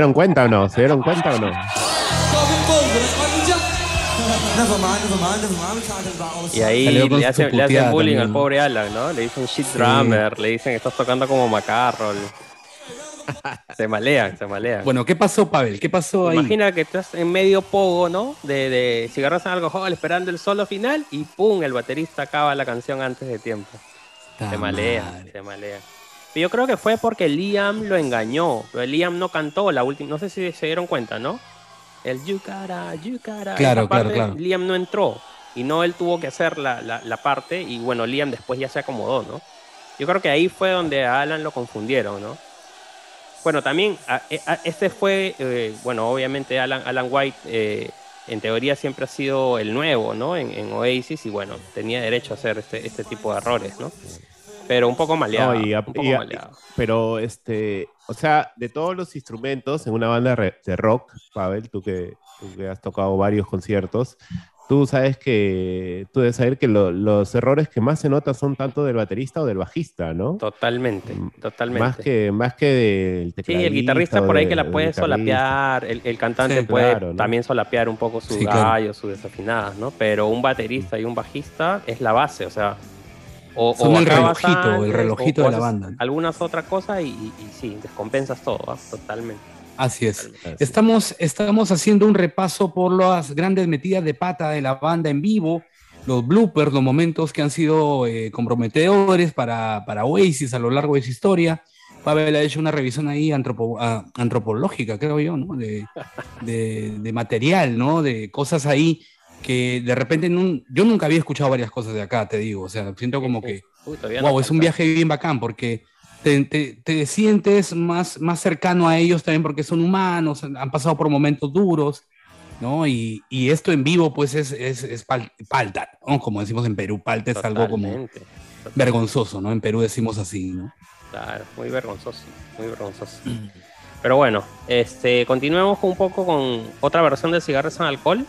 Dieron cuenta o no? ¿Se dieron cuenta o no? Y ahí le hacen, le hacen puteada bullying al pobre Alan, ¿no? Le dicen shit drummer, le dicen estás tocando como macarroll. se malean, se malean. Bueno, ¿qué pasó, Pavel? ¿Qué pasó ahí? Imagina que estás en medio pogo, ¿no? De, de cigarros en alcohol esperando el solo final y ¡pum! El baterista acaba la canción antes de tiempo. Se malea, se malea. Y yo creo que fue porque Liam lo engañó. Pero Liam no cantó la última. No sé si se dieron cuenta, ¿no? El Yukara, Yukara. Claro, claro, claro. Liam no entró. Y no él tuvo que hacer la, la- la parte. Y bueno, Liam después ya se acomodó, ¿no? Yo creo que ahí fue donde a Alan lo confundieron, ¿no? Bueno, también, a- a- este fue, eh, bueno, obviamente Alan, Alan White, eh, en teoría siempre ha sido el nuevo, ¿no? En, en Oasis y bueno, tenía derecho a hacer este, este tipo de errores, ¿no? Pero un poco maleado. No, y a- un poco y a- maleado. pero, este, o sea, de todos los instrumentos en una banda de rock, Pavel, tú que, tú que has tocado varios conciertos, tú sabes que, tú debes saber que lo- los errores que más se notan son tanto del baterista o del bajista, ¿no? Totalmente, Mm, totalmente. Más que, más que del Sí, tecladista. el guitarrista por ahí de- que la puede solapear, el, el cantante Sí, puede claro, ¿no? también solapear un poco sus Sí, claro. gallos, sus desafinadas, ¿no? Pero un baterista y un bajista es la base, o sea, o, Son el relojito, el relojito de la banda. Algunas otras cosas y, sí, descompensas todo, ¿ah? totalmente. Así es. Estamos, estamos haciendo un repaso por las grandes metidas de pata de la banda en vivo, los bloopers, los momentos que han sido eh, comprometedores para, para Oasis a lo largo de su historia. Pavel ha hecho una revisión ahí antropo- ah, antropológica, creo yo, ¿no? De, de- de material, ¿no? De cosas ahí que de repente nun- yo nunca había escuchado varias cosas de acá, te digo. O sea, siento como que Uy, todavía no wow, es un viaje bien bacán porque te, te- te sientes más, más cercano a ellos también porque son humanos, han pasado por momentos duros, ¿no? Y, y esto en vivo, pues es, es, es pal- palta, ¿no? Como decimos en Perú, palta es algo como Totalmente, vergonzoso, ¿no? En Perú decimos así, ¿no? Claro, muy vergonzoso, muy vergonzoso. Pero bueno, este, continuemos con un poco con otra versión de Cigarros en Alcohol.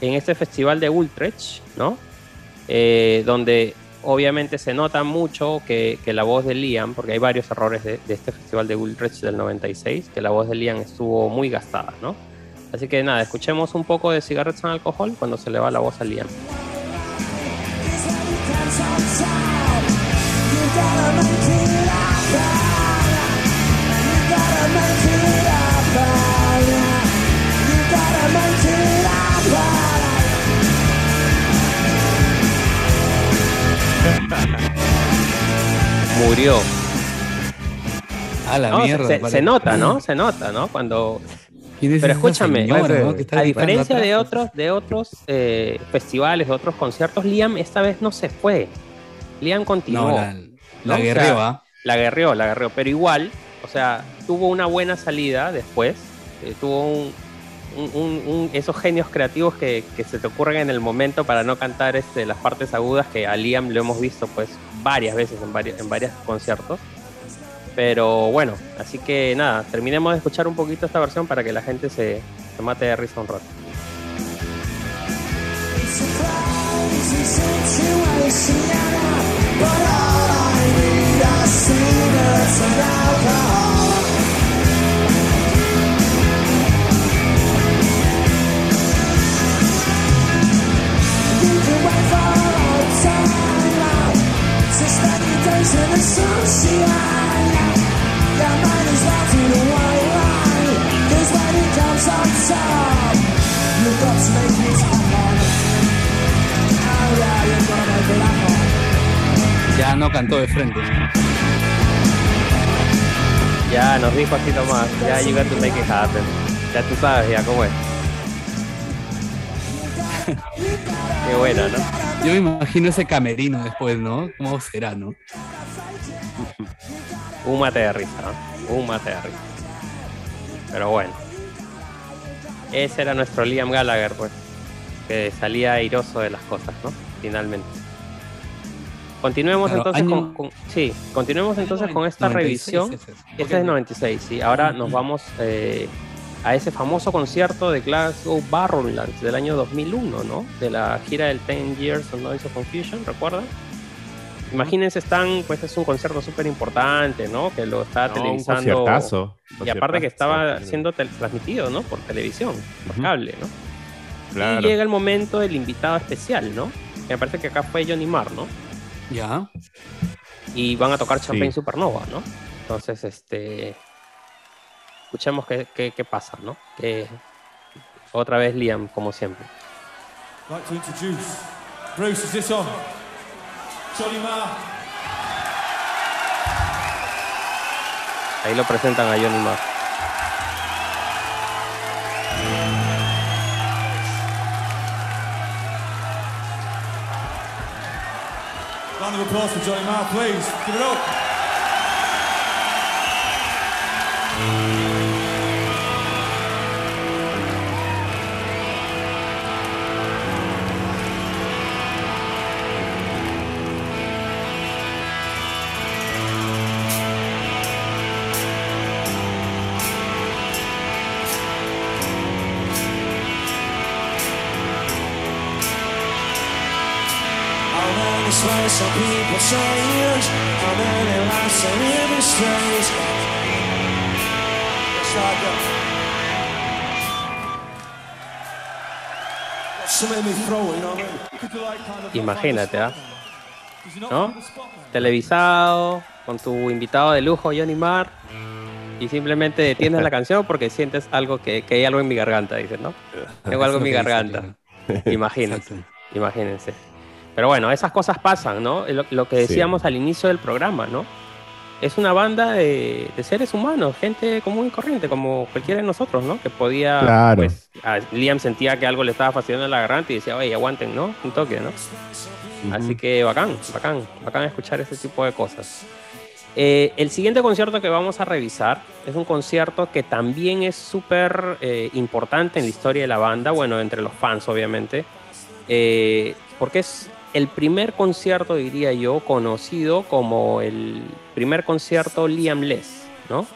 En este festival de Ultrech, ¿no? Eh, donde obviamente se nota mucho que, que la voz de Liam, porque hay varios errores de, este festival de Ultrech del 96, que la voz de Liam estuvo muy gastada, ¿no? Así que nada, escuchemos un poco de Cigarettes en Alcohol cuando se le va la voz a Liam. Murió. A la No, se- mierda. se, nota, ¿no? Se nota, ¿no? Cuando ¿Quién es Pero escúchame, señora, no? a diferencia de otros, de otros eh, festivales, de otros conciertos, Liam esta vez no se fue. Liam continuó. No, la, ¿no? la O sea, guerreo, ¿ah? La guerreó, la guerreó. Pero igual, o sea, tuvo una buena salida después. eh, tuvo un, esos genios creativos que, se te ocurren en el momento para no cantar este, las partes agudas que a Liam lo hemos visto pues varias veces en varios en varios conciertos. Pero bueno, así que nada, terminemos de escuchar un poquito esta versión para que la gente se, se mate de risa un rato. Ya no cantó de frente. Ya nos dijo así nomás, ya you got to make it happen. Ya tú sabes ya cómo es. Qué buena, ¿no? Yo me imagino ese camerino después, ¿no? ¿Cómo será, no? Un mate de risa, ¿no? Un mate de risa. Pero bueno. Ese era nuestro Liam Gallagher, pues. Que salía airoso de las cosas, ¿no? Finalmente. Continuemos Claro, entonces año- con, con- Sí, continuemos entonces con esta 96 revisión. Este es 96, sí. Ahora nos vamos eh, a ese famoso concierto de Glasgow Barrowlands del año 2001, ¿no? De la gira del 10 Years of Noise of Confusion, ¿recuerdan? Imagínense, están, pues es un concierto súper importante, ¿no? Que lo está No, un televisando. conciertazo. Y aparte que estaba siendo transmitido, ¿no? Por televisión, por cable, ¿no? Claro. Y llega el momento del invitado especial, ¿no? Que me parece que acá fue Johnny Marr, ¿no? Ya. Y van a tocar Champagne Sí. Supernova, ¿no? Entonces, este. Escuchemos qué, qué, qué pasa, ¿no? Que otra vez Liam, como siempre. I'd like to introduce Bruce, is this on? Johnny Marr. Ahí lo presentan a Johnny Marr. Round of applause for Johnny Marr, please. Give it up. Imagínate, ¿ah? ¿No? Televisado, con tu invitado de lujo, Johnny Marr. Y simplemente detienes la canción porque sientes algo que, que hay algo en mi garganta, dices, ¿no? Tengo algo en mi garganta. Imagínense. Imagínense. Pero bueno, esas cosas pasan, ¿no? Lo, lo que decíamos al inicio del programa, ¿no? Es una banda de, de seres humanos, gente común y corriente, como cualquiera de nosotros, ¿no? Que podía, Claro. pues, a- Liam sentía que algo le estaba fastidiando la garganta y decía, oye, aguanten, ¿no? Un toque, ¿no? Así que bacán, bacán, bacán escuchar ese tipo de cosas. Eh, el siguiente concierto que vamos a revisar es un concierto que también es súper eh, importante en la historia de la banda, bueno, entre los fans obviamente, eh, porque es el primer concierto, diría yo, conocido como el primer concierto Liam Less, ¿no?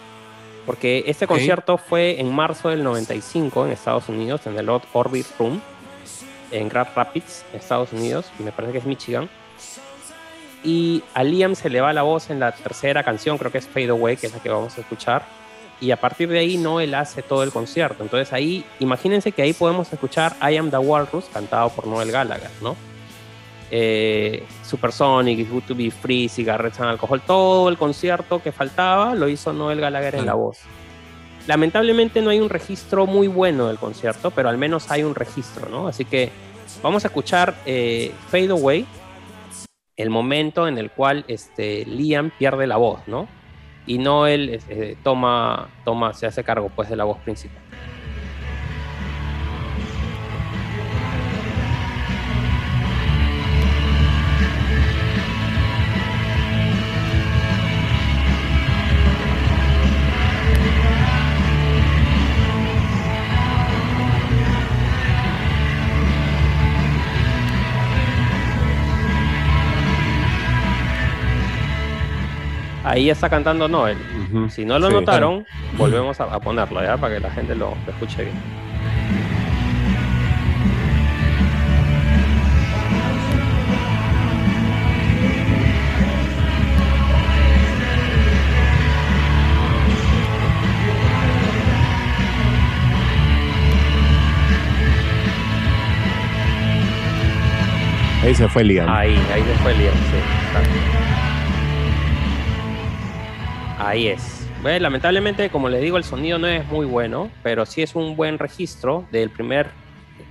Porque este concierto fue en marzo del 95 en Estados Unidos, en el Or- Orbit Room, en Grand Rapids, Estados Unidos, me parece que es Michigan. Y a Liam se le va la voz en la tercera canción, creo que es Fade Away, que es la que vamos a escuchar. Y a partir de ahí Noel hace todo el concierto. Entonces ahí, imagínense que ahí podemos escuchar I Am the Walrus, cantado por Noel Gallagher, ¿no? Eh, Supersonic, It's Good to Be Free, Cigarettes and Alcohol, todo el concierto que faltaba lo hizo Noel Gallagher en la voz. Lamentablemente no hay un registro muy bueno del concierto, pero al menos hay un registro, ¿no? Así que vamos a escuchar eh, Fade Away, el momento en el cual este, Liam pierde la voz, ¿no? Y Noel eh, toma, toma, se hace cargo pues de la voz principal. Ahí está cantando Noel. Si no lo Sí. notaron, volvemos a, a ponerlo, ¿ya? Para que la gente lo, lo escuche bien. Ahí se fue Liam. Ahí, ahí se fue Liam, sí. exacto. Ahí es. Bueno, lamentablemente, como les digo, el sonido no es muy bueno, pero sí es un buen registro del primer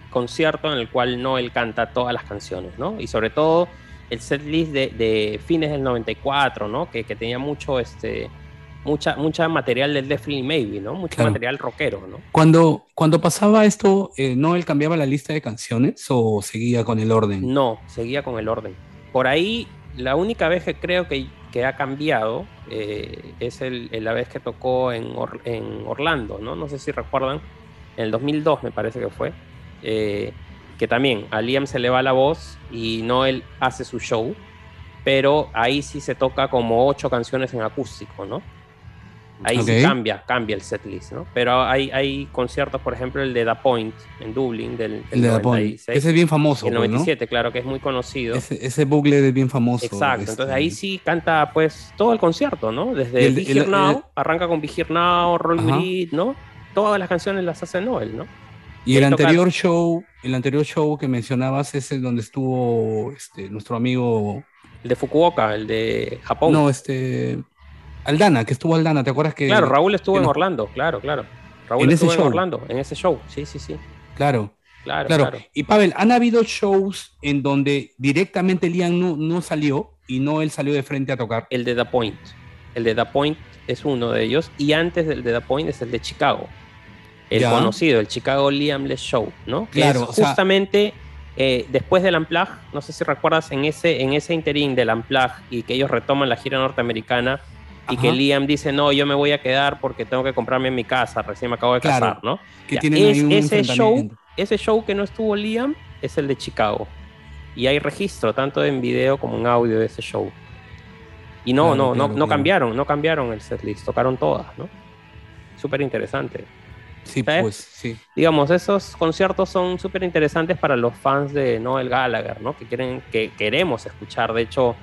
concierto en el cual Noel canta todas las canciones, ¿no? Y sobre todo el setlist de, de fines del 94, ¿no? Que, que tenía mucho, este, mucha, mucha material del Definitely Maybe, ¿no? Mucho Claro. material rockero, ¿no? Cuando, cuando pasaba esto, eh, ¿no él cambiaba la lista de canciones o seguía con el orden? No, seguía con el orden. Por ahí, la única vez que creo que, que ha cambiado eh, es el, la vez que tocó en, en Orlando, ¿no? No sé si recuerdan, en el 2002 me parece que fue, eh, que también a Liam se le va la voz y Noel hace su show, pero ahí sí se toca como ocho canciones en acústico, ¿no? Ahí sí cambia, cambia el setlist, ¿no? Pero hay, hay conciertos, por ejemplo, el de Da Point en Dublín del, del El de The Point. 96, Ese es bien famoso, el pues, ¿no? 97, claro, que es muy conocido. Ese, ese bucle es bien famoso. Exacto, este. entonces ahí sí canta pues todo el concierto, ¿no? Desde el- Here Now, arranca con Be Here Now, Roll Ajá. It, ¿no? Todas las canciones las hace Noel, ¿no? Y el anterior show, el anterior show que mencionabas es el donde estuvo este, nuestro amigo, El de Fukuoka, el de Japón. no, este, Aldana, que estuvo Aldana, ¿te acuerdas que? claro, Raúl estuvo en no- Orlando, claro, claro. Raúl En ese estuvo en show. Orlando, en ese show, sí, sí, sí. Claro, Claro, claro. claro. Y Pavel, han habido shows en donde directamente Liam no, no salió y no él salió de frente a tocar. El de The Point. El de The Point es uno de ellos. Y antes del de The Point es el de Chicago. El Ya. conocido, el Chicago Liamless Show, ¿no? Que Claro, es o sea- justamente eh, después del Unplug, no sé si recuerdas, en ese, en ese interín del Unplug y que ellos retoman la gira norteamericana y que. Liam dice, no, yo me voy a quedar porque tengo que comprarme mi casa, recién me acabo de Claro, casar, ¿no? Que Ya, tienen es- ahí un ese show, ese show que no estuvo Liam es el de Chicago. Y hay registro, tanto en video como en audio de ese show. Y no, Claro, no, claro, no, no cambiaron, no cambiaron el setlist, tocaron todas, ¿no? Súper interesante. Sí, ¿sabes? pues, sí. Digamos, esos conciertos son súper interesantes para los fans de Noel Gallagher, ¿no? Que quieren, que queremos escuchar, de hecho,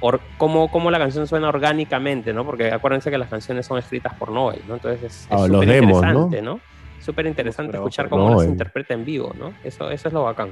or- cómo, cómo la canción suena orgánicamente, ¿no? Porque acuérdense que las canciones son escritas por Noel, ¿no? Entonces es, Ah, súper demos, ¿no? interesante, ¿no? Súper interesante escuchar cómo las Noel. interpreta en vivo, ¿no? Eso, eso es lo bacán.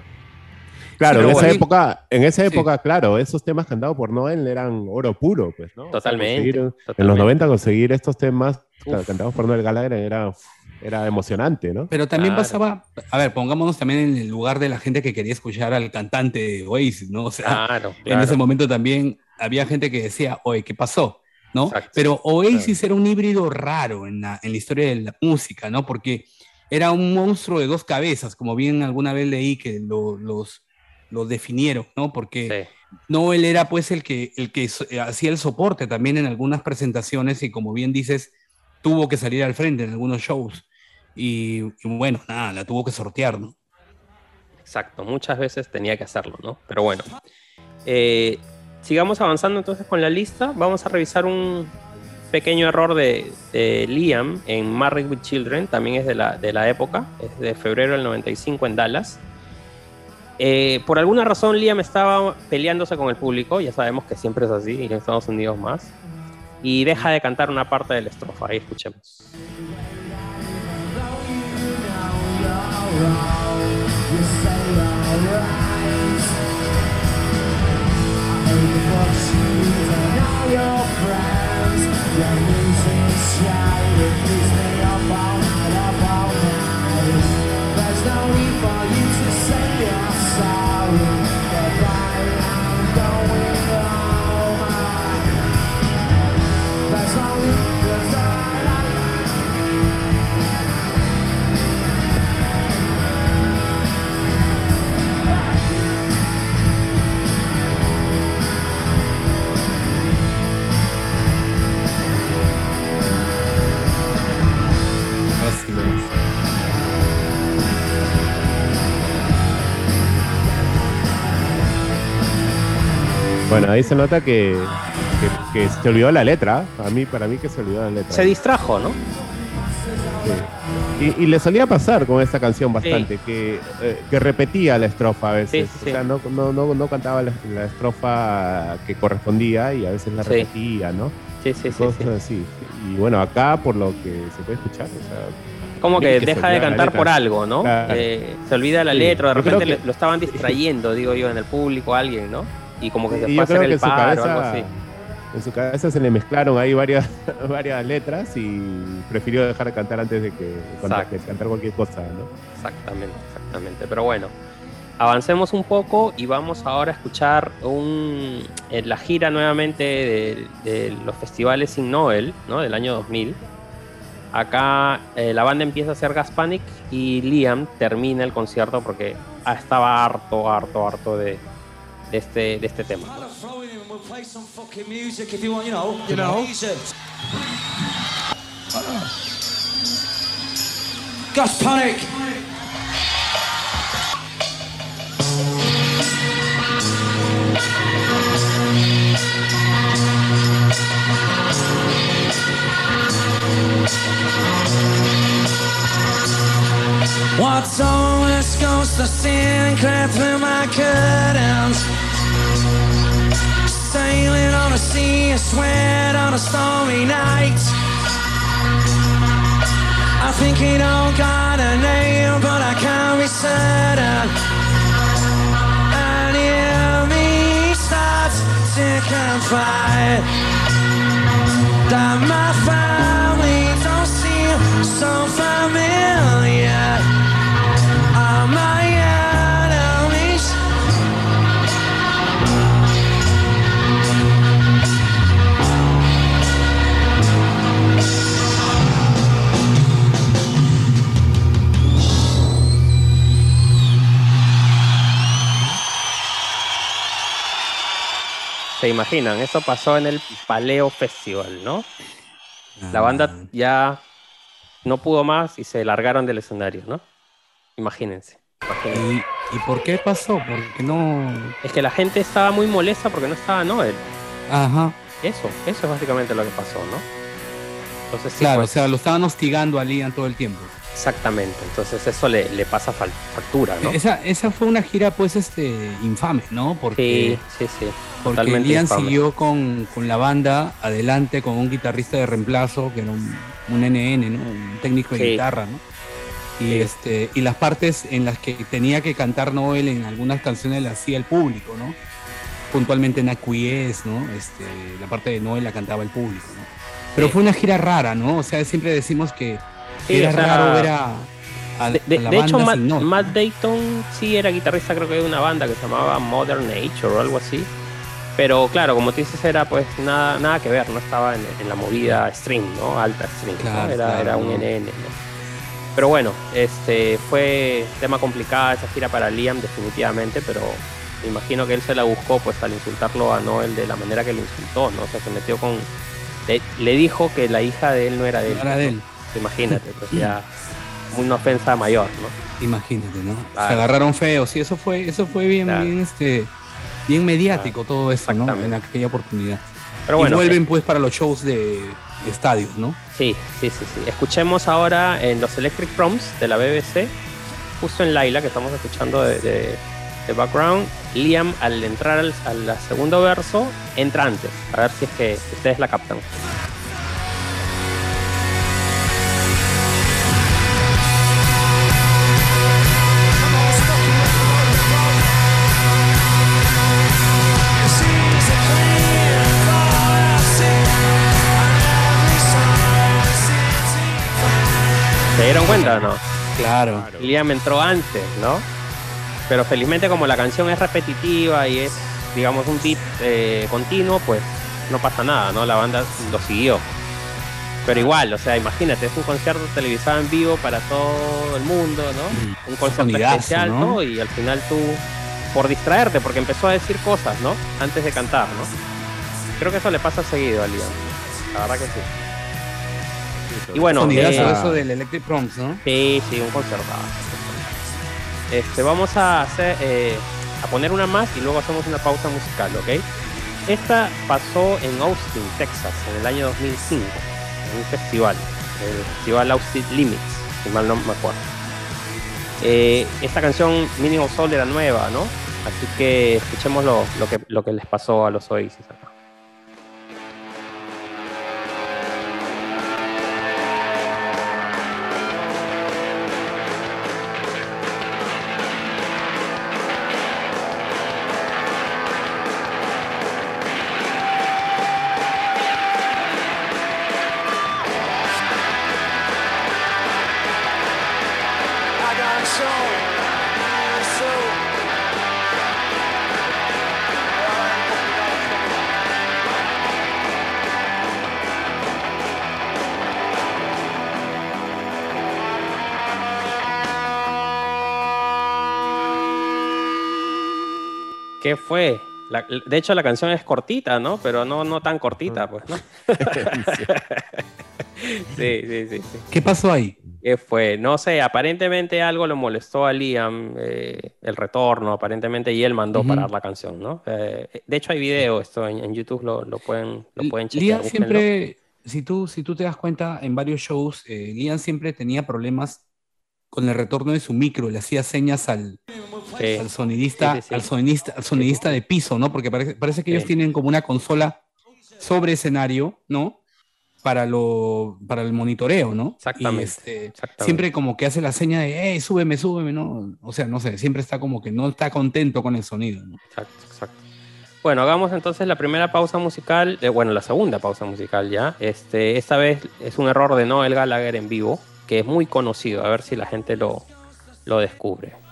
Claro, Sí, en esa época, en esa Sí. época, claro, esos temas cantados por Noel eran oro puro, pues, ¿no? O sea, Totalmente, En los totalmente. 90 conseguir estos temas Uf. cantados por Noel Gallagher era, era emocionante, ¿no? Pero también Claro. pasaba, a ver, pongámonos también en el lugar de la gente que quería escuchar al cantante Oasis, ¿no? O sea, Claro, en ese momento también había gente que decía, oye, ¿qué pasó? ¿No? Exacto. Pero Oasis era un híbrido raro en la, en la historia de la música, ¿no? Porque era un monstruo de dos cabezas, como bien alguna vez leí que lo- los, los definieron, ¿no? Porque Sí. no él era pues el que, el que eh, hacía el soporte también en algunas presentaciones y como bien dices, tuvo que salir al frente en algunos shows. Y, y bueno, nada, la tuvo que sortear, ¿no? Exacto, muchas veces tenía que hacerlo, ¿no? Pero bueno. Eh, sigamos avanzando entonces con la lista. Vamos a revisar un pequeño error de, Liam en Married with Children, también es de la, de la época, es de febrero del 95 en Dallas. Eh, por alguna razón Liam estaba peleándose con el público, ya sabemos que siempre es así, y en Estados Unidos más, y deja de cantar una parte de la estrofa, ahí escuchemos. Amazing sky, it is Bueno, ahí se nota que, que, que se olvidó la letra. A mí, para mí que se olvidó la letra. Se distrajo, ¿no? Sí. Y, y le solía pasar con esta canción bastante, que, eh, que repetía la estrofa a veces. Sí, O sea, no, no, no, no cantaba la, la estrofa que correspondía y a veces la repetía, ¿no? Sí, sí, sí. Cosas sí. así. Y bueno, acá por lo que se puede escuchar, o sea, como que deja de cantar por algo, ¿no? Claro. Eh, se olvida la letra, de repente que- lo estaban distrayendo, digo yo, en el público alguien, ¿no? Y como que se fue a hacer el en su paro, algo cabeza, así. en su cabeza se le mezclaron ahí varias, varias letras y prefirió dejar de cantar antes de que, cantar cualquier cosa, ¿no? Exactamente, exactamente. Pero bueno, avancemos un poco y vamos ahora a escuchar un, en la gira nuevamente de, de los festivales Sin Noel, ¿no? Del año 2000. Acá eh, la banda empieza a hacer Gas Panic y Liam termina el concierto porque estaba harto, harto, harto de, de este, de este tema. Throw it Gas Panic. tear through my curtains. Sailing on a sea of sweat on a stormy night. I think it all got a name, but I can't be certain. And hear me start to confide that my family don't seem so familiar. Se imaginan, eso pasó en el Paleo Festival, ¿no? La banda Ah, ya no pudo más y se largaron del escenario, ¿no? Imagínense. imagínense. ¿Y, ¿Y por qué pasó? Porque no. Es que la gente estaba muy molesta porque no estaba Noel. Ajá. Eso, eso es básicamente lo que pasó, ¿no? Entonces sí, Claro, pues, o sea, lo estaban hostigando a Liam todo el tiempo. Exactamente. Entonces eso le, le pasa factura, ¿no? Esa, esa fue una gira, pues, este, infame, ¿no? Porque, Sí, sí, sí. porque infame. siguió con, con la banda adelante con un guitarrista de reemplazo, que era un, un NN, ¿no? Un técnico de Sí. guitarra, ¿no? Y, Sí. este, y las partes en las que tenía que cantar Noel en algunas canciones las hacía el público, ¿no? Puntualmente en Aquies, ¿no? Este, la parte de Noel la cantaba el público, ¿no? Pero Sí. fue una gira rara, ¿no? O sea, siempre decimos que Sí, era o sea, raro ver a, a- De, de- a la de hecho, Matt, Dayton sí era guitarrista, creo que de una banda que se llamaba Modern Nature o algo así. Pero claro, como tú dices, era pues nada, nada que ver, no estaba en, en la movida string, ¿no? Alta string, ¿no? Claro, Era, claro, era un no. NN, ¿no? Pero bueno, este fue tema complicada esa gira para Liam, definitivamente, pero me imagino que él se la buscó pues al insultarlo a Noel de la manera que lo insultó, ¿no? O sea, se metió con... Le, le dijo que la hija de él no era de él. No era de él. Imagínate, pues ya una ofensa mayor, ¿no? Imagínate, ¿no? Claro. Se agarraron feos y eso fue, eso fue bien, Claro. bien, este, bien mediático todo eso, ¿no? En aquella oportunidad. Pero y bueno, vuelven pues para los shows de, de estadios, ¿no? Sí, sí, sí, sí. Escuchemos ahora en los Electric Proms de la BBC, justo en Laila, que estamos escuchando de, de- de background, Liam al entrar al, al segundo verso, entra antes, a ver si es que ustedes la captan. ¿Se dieron cuenta o no? Claro. Liam entró antes, ¿no? Pero felizmente como la canción es repetitiva y es, digamos, un beat eh, continuo, pues no pasa nada, ¿no? La banda lo siguió. Pero igual, o sea, imagínate, es un concierto televisado en vivo para todo el mundo, ¿no? Un concierto Sonidazo, especial, ¿no? ¿no? Y al final tú, por distraerte, porque empezó a decir cosas, ¿no? Antes de cantar, ¿no? Creo que eso le pasa seguido a Liam. La verdad que sí. Y bueno, eh, eso del Electric Proms, ¿no? Sí, sí, un concertado. Este, vamos a hacer, eh, a poner una más y luego hacemos una pausa musical, ¿ok? Esta pasó en Austin, Texas, en el año 2005, en un festival, el festival Austin Limits, si mal no me acuerdo. Eh, esta canción Meaning of Soul era nueva, ¿no? Así que escuchemos lo, lo que, lo que les pasó a los Oasis acá. ¿Qué fue? La- de hecho, la canción es cortita, ¿no? Pero no, no tan cortita, pues, ¿no? sí, sí, sí, sí. ¿Qué pasó ahí? ¿Qué fue? No sé, aparentemente algo lo molestó a Liam, eh, el retorno, aparentemente, y él mandó parar la canción, ¿no? Eh, de hecho, hay video, esto en, en YouTube lo, lo pueden, lo pueden chequear. Liam siempre, si tú, si tú te das cuenta, en varios shows, eh, Liam siempre tenía problemas con el retorno de su micro, le hacía señas al, Sí. al sonidista, Sí, al sonidista, al sonidista de piso, ¿no? Porque parece, parece que ellos tienen como una consola sobre escenario, ¿no? Para lo, para el monitoreo, ¿no? Exactamente, Y este, exactamente. siempre como que hace la seña de, hey, súbeme, súbeme, ¿no? O sea, no sé, siempre está como que no está contento con el sonido, ¿no? Exacto, exacto. Bueno, hagamos entonces la primera pausa musical, eh, bueno, la segunda pausa musical ya. Este, esta vez es un error de Noel Gallagher en vivo, que es muy conocido, a ver si la gente lo, lo descubre.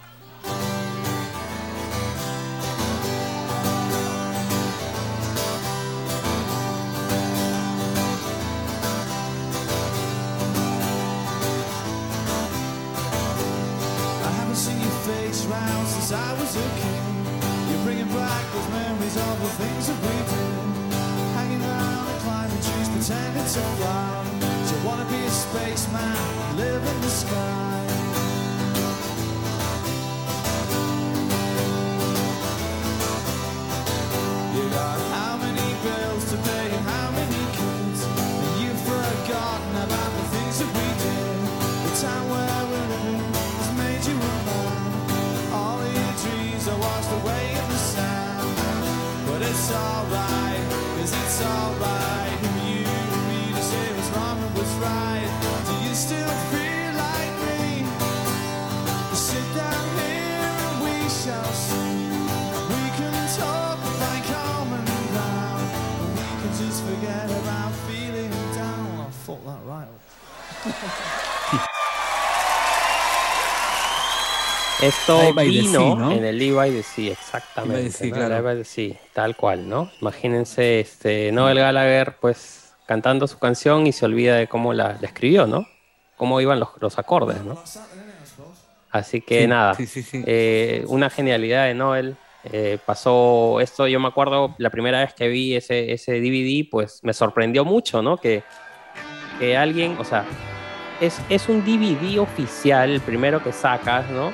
Vino Sea, ¿no? en el the Sea, exactamente. Sea, ¿no? claro. Live by the Sea, tal cual, ¿no? Imagínense, este, Noel Gallagher, pues, cantando su canción y se olvida de cómo la, la escribió, ¿no? Cómo iban los, los acordes, ¿no? Así que Sí, nada, sí, sí, sí. eh, una genialidad de Noel. Eh, pasó esto, yo me acuerdo la primera vez que vi ese, ese DVD, pues me sorprendió mucho, ¿no? Que, que alguien, o sea, es, es un DVD oficial, el primero que sacas, ¿no?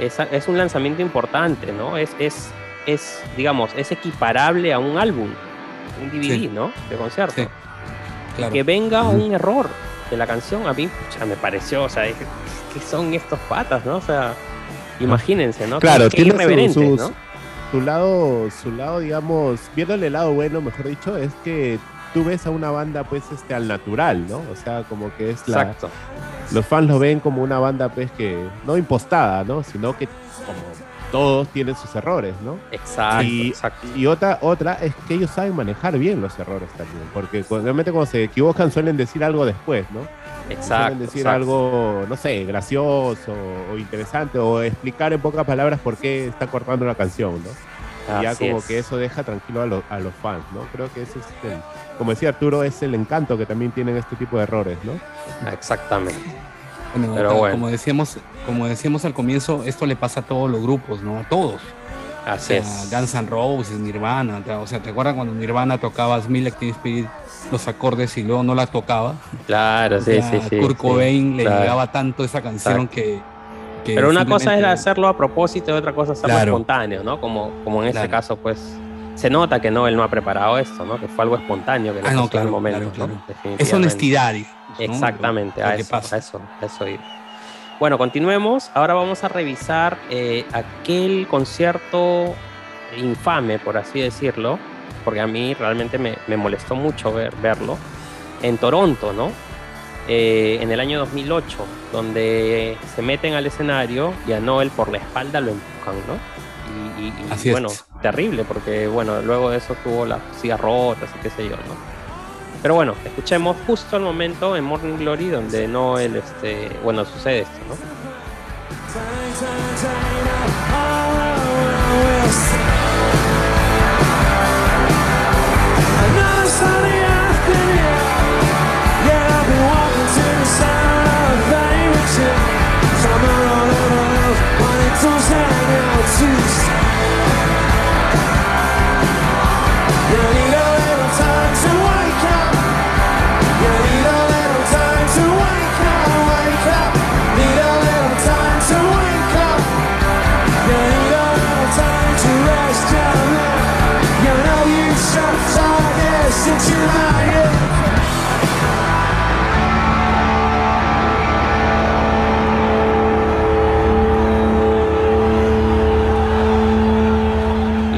Es, es un lanzamiento importante, ¿no? Es, es, es, digamos, es equiparable a un álbum, un DVD, Sí. ¿no? De concierto. Sí, claro. Que venga un error de la canción, a mí ya me pareció, o sea, dije, ¿qué son estos patas, no? O sea, imagínense, ¿no? Claro, Qué- qué tiene sus- ¿no? Su lado, su lado, digamos, viéndole el lado bueno, mejor dicho, es que tú ves a una banda, pues, este, al natural, ¿no? O sea, como que es la, Exacto. los fans lo ven como una banda, pues, que no impostada, ¿no? Sino que como todos tienen sus errores, ¿no? Exacto, Y- exacto. Y otra, otra es que ellos saben manejar bien los errores también, porque realmente cuando se equivocan suelen decir algo después, ¿no? Exacto. suelen decir exacto. algo, no sé, gracioso o interesante, o explicar en pocas palabras por qué está cortando la canción, ¿no? Y ya Así como es. que eso deja tranquilo a, lo- a los fans, ¿no? Creo que ese es el, como decía Arturo, es el encanto que también tienen este tipo de errores, ¿no? Exactamente. Bueno, Pero bueno. como decíamos, como decíamos al comienzo, esto le pasa a todos los grupos, ¿no? A todos. O Así sea, es. Guns N' Roses, Nirvana, o sea, ¿te acuerdas cuando Nirvana tocaba Smiles Teen Spirit los acordes y luego no la tocaba? Claro, O sí, sea, sí, sí. Kurt sí, Cobain le claro. llegaba tanto esa canción Exacto. que, que Pero una cosa simplemente- era hacerlo a propósito y otra cosa hacerlo Claro. espontáneo, ¿no? Como, como en este Claro. caso, pues, se nota que no, él no ha preparado esto, ¿no? Que fue algo espontáneo que le Ah, no, en el momento, claro, claro. ¿no? Es honestidad. Exactamente, a eso, a eso, a eso iba. Bueno, continuemos. Ahora vamos a revisar eh, aquel concierto infame, por así decirlo, porque a mí realmente me, me molestó mucho ver, verlo, en Toronto, ¿no? Eh, en el año 2008, donde se meten al escenario y a Noel por la espalda lo empujan, ¿no? Y, es. bueno, terrible, porque bueno, luego de eso tuvo las sillas rotas y qué sé yo, ¿no? Pero bueno, escuchemos justo el momento en Morning Glory donde Noel, este, bueno, sucede esto, ¿no?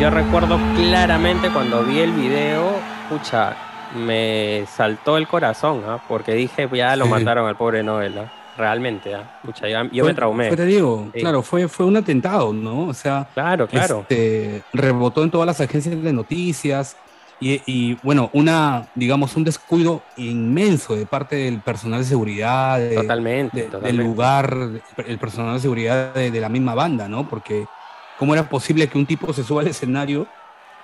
Yo recuerdo claramente cuando vi el video, pucha, me saltó el corazón, ¿ah? porque dije, ya lo Sí. mataron al pobre Noel, ¿ah? realmente, ¿ah? pucha, yo me traumé. fue, te digo, Sí. claro, fue, fue un atentado, ¿no? O sea, Claro, claro. este, rebotó en todas las agencias de noticias y, y, bueno, una, digamos, un descuido inmenso de parte del personal de seguridad, de- totalmente, de- del lugar, el personal de seguridad de, de la misma banda, ¿no? Porque cómo era posible que un tipo se suba al escenario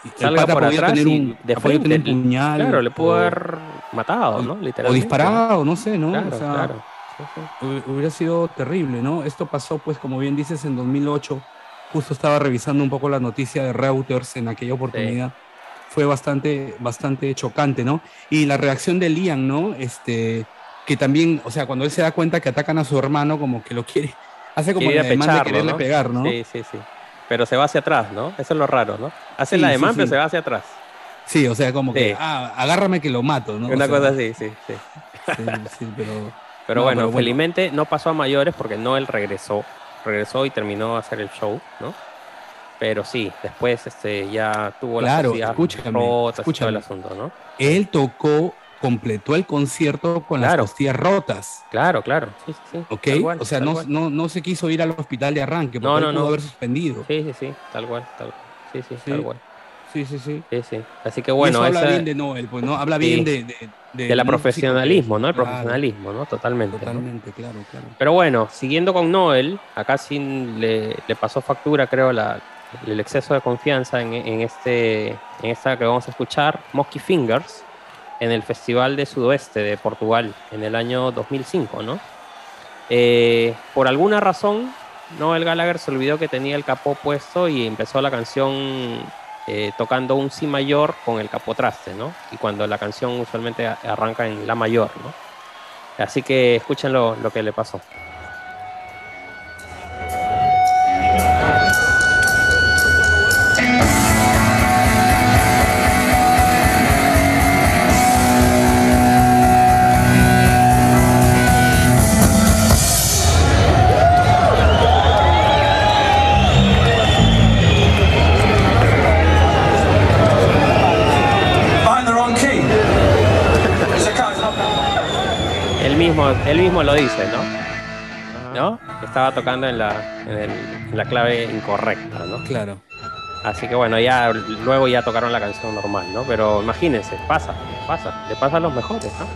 y Salga por atrás tener y un, de podía tener frente, un puñal Claro, le pudo o- haber matado, ¿no? o Literalmente. disparado, no sé, ¿no? Claro, O sea, claro. Sí, sí. Hu- Hubiera sido terrible, ¿no? Esto pasó, pues, como bien dices, en 2008. Justo estaba revisando un poco la noticia de Reuters en aquella oportunidad. Fue bastante, bastante chocante, ¿no? Y la reacción de Liam, ¿no? Este, que también, o sea, cuando él se da cuenta que atacan a su hermano, como que lo quiere, hace como el ademán de quererle ¿no? pegar, ¿no? Sí, sí, sí. Pero se va hacia atrás, ¿no? Eso es lo raro, ¿no? Hace Sí, la sí, demanda, sí. pero se va hacia atrás. Sí, o sea, como que, ah, agárrame que lo mato, ¿no? O Una sea, cosa así, sí, sí. Sí, sí, pero... Pero No, bueno, pero bueno. felizmente no pasó a mayores porque Noel regresó. Regresó y terminó a hacer el show, ¿no? Pero sí, después este, ya tuvo las Claro, escúchame, todo el asunto, ¿no? Él tocó, completó el concierto con Claro. las costillas rotas. Claro, claro. Sí, sí. ¿Ok? Tal cual, o sea, no, no, no se quiso ir al hospital de arranque, porque No, él pudo haber suspendido. Sí, sí, sí. Tal cual, tal cual. Sí, sí, Sí. tal cual. Sí, sí, sí. Sí, sí. Así que bueno, eso habla esa- bien de Noel, pues, ¿no? Habla bien de, de, de- de la profesionalismo, ¿no? El Claro, profesionalismo, ¿no? Totalmente. Totalmente, claro, claro. Pero bueno, siguiendo con Noel, acá sí le, le pasó factura, creo, la, el exceso de confianza en, en este, en esta que vamos a escuchar, Monkey Fingers, en el Festival de Sudoeste de Portugal en el año 2005, ¿no? Eh, por alguna razón, Noel Gallagher se olvidó que tenía el capó puesto y empezó la canción eh, tocando un si mayor con el capotraste, ¿no? Y cuando la canción usualmente arranca en la mayor, ¿no? Así que escuchen lo que le pasó. Dice, ¿no? ¿No? Estaba tocando en la, en, el- en la clave incorrecta, ¿no? Claro. Así que bueno, ya luego ya tocaron la canción normal, ¿no? Pero imagínense, pasa, pasa, le pasa a los mejores, ¿no?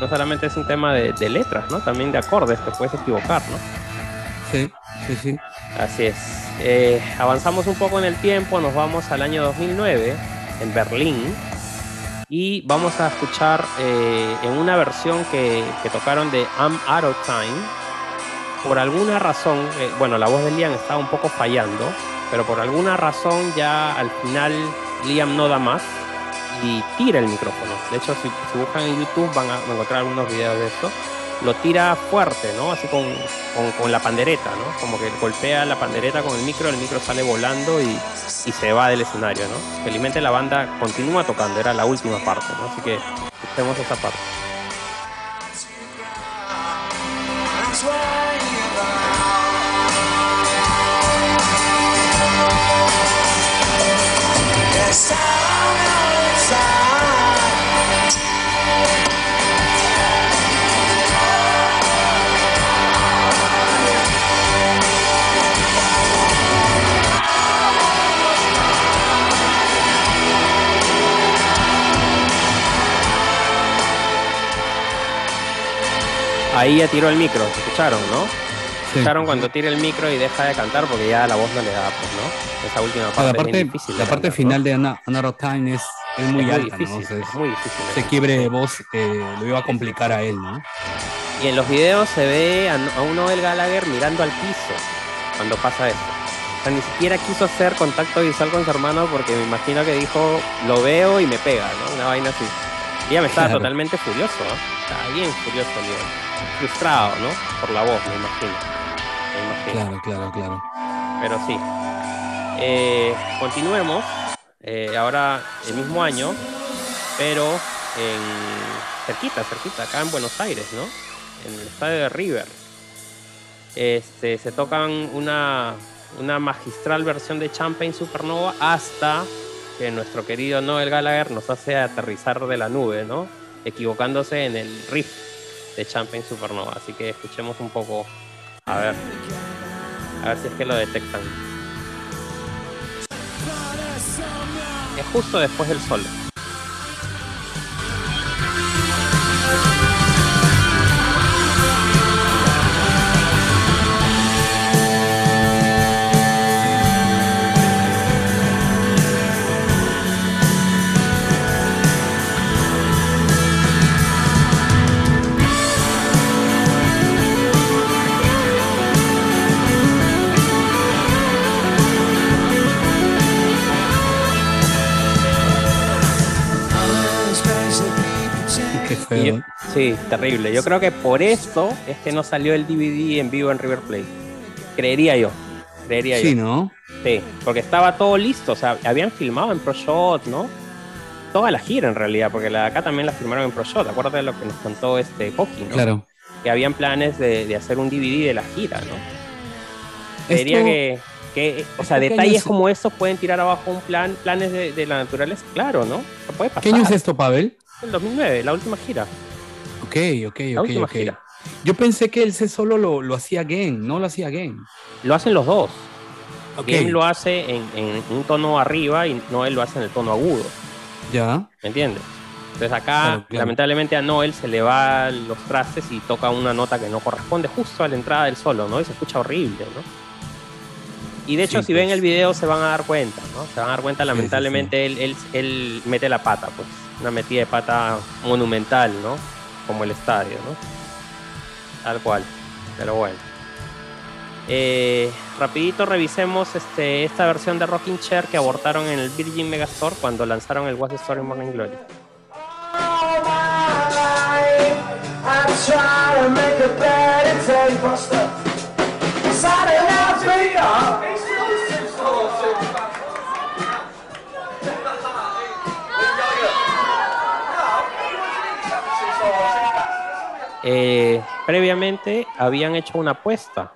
No solamente es un tema de, de letras, ¿no? También de acordes, te puedes equivocar, ¿no? Sí, sí, sí. Así es. Eh, avanzamos un poco en el tiempo, nos vamos al año 2009, en Berlín, y vamos a escuchar eh, en una versión que, que tocaron de I'm Out of Time. Por alguna razón, eh, bueno, la voz de Liam estaba un poco fallando, pero por alguna razón ya al final Liam no da más y tira el micrófono. De hecho, si, si buscan en YouTube van a encontrar algunos videos de esto. Lo tira fuerte, ¿no? Así con, con, con la pandereta, ¿no? Como que golpea la pandereta con el micro, el micro sale volando y, y se va del escenario, ¿no? Felizmente la banda continúa tocando, era la última parte, ¿no? Así que escuchemos esa parte. Ahí ya tiró el micro, ¿escucharon, no? Sí. Escucharon cuando tira el micro y deja de cantar porque ya la voz no le da, pues, ¿no? Esa última parte. la es parte, difícil de la parte cantar, ¿no? final de Ana- Another Time es, es muy Es alta, difícil, ¿no? O sea, es- muy difícil. ese quiebre de voz eh, lo iba a complicar a él, ¿no? Y en los videos se ve a, a un Noel Gallagher mirando al piso cuando pasa eso. O sea, ni siquiera quiso hacer contacto visual con su hermano porque me imagino que dijo, lo veo y me pega, ¿no? Una vaina así. Y ya me estaba Claro. totalmente furioso, ¿no? Estaba bien furioso, Liam. Frustrado, ¿no? Por la voz, me imagino. Me imagino. Claro, claro, claro. Pero sí. Eh, continuemos. Eh, ahora el mismo año, pero en cerquita, cerquita, acá en Buenos Aires, ¿no? En el estadio de River. Este, se tocan una, una magistral versión de Champagne Supernova hasta que nuestro querido Noel Gallagher nos hace aterrizar de la nube, ¿no? Equivocándose en el riff de Champagne Supernova. Así que escuchemos un poco, a ver, a ver si es que lo detectan. Es justo después del solo. Qué Y feo. yo- sí, terrible. Yo creo que por esto es que no salió el DVD en vivo en River Plate. Creería yo. Creería Sí, yo. ¿no? Sí, porque estaba todo listo. O sea, habían filmado en ProShot, ¿no? Toda la gira en realidad, porque la de acá también la filmaron en ProShot. Acuérdate de lo que nos contó este Coqui, ¿no? Claro. Que habían planes de, de hacer un DVD de la gira, ¿no? Creería Esto- que, que, o sea, ¿qué año detalles es? como estos pueden tirar abajo un plan, planes de, de la naturaleza, claro, ¿no? Puede pasar. ¿Qué año es esto, Pavel? El 2009, la última gira. Ok, ok, La ok, gira. Yo pensé que él se solo lo, lo hacía game, no lo hacía game. Lo hacen los dos. Ok, Game lo hace en, en un tono arriba y Noel lo hace en el tono agudo. ya. ¿Me entiendes? Entonces acá, Claro, claro. lamentablemente a Noel se le va los trastes y toca una nota que no corresponde justo a la entrada del solo, ¿no? Y se escucha horrible, ¿no? Y de hecho, Sí, si ven pues. el video se van a dar cuenta, ¿no? Se van a dar cuenta, sí, lamentablemente, Él, él, él mete la pata, pues. Una metida de pata monumental, ¿no? Como el estadio, ¿no? Tal cual. Pero bueno. Eh, rapidito revisemos este, esta versión de Rocking Chair que abortaron en el Virgin Megastore cuando lanzaron el What's the Story Morning Glory. All my life, I try to make a better day, Buster. Saturday night, baby. Eh, previamente habían hecho una apuesta,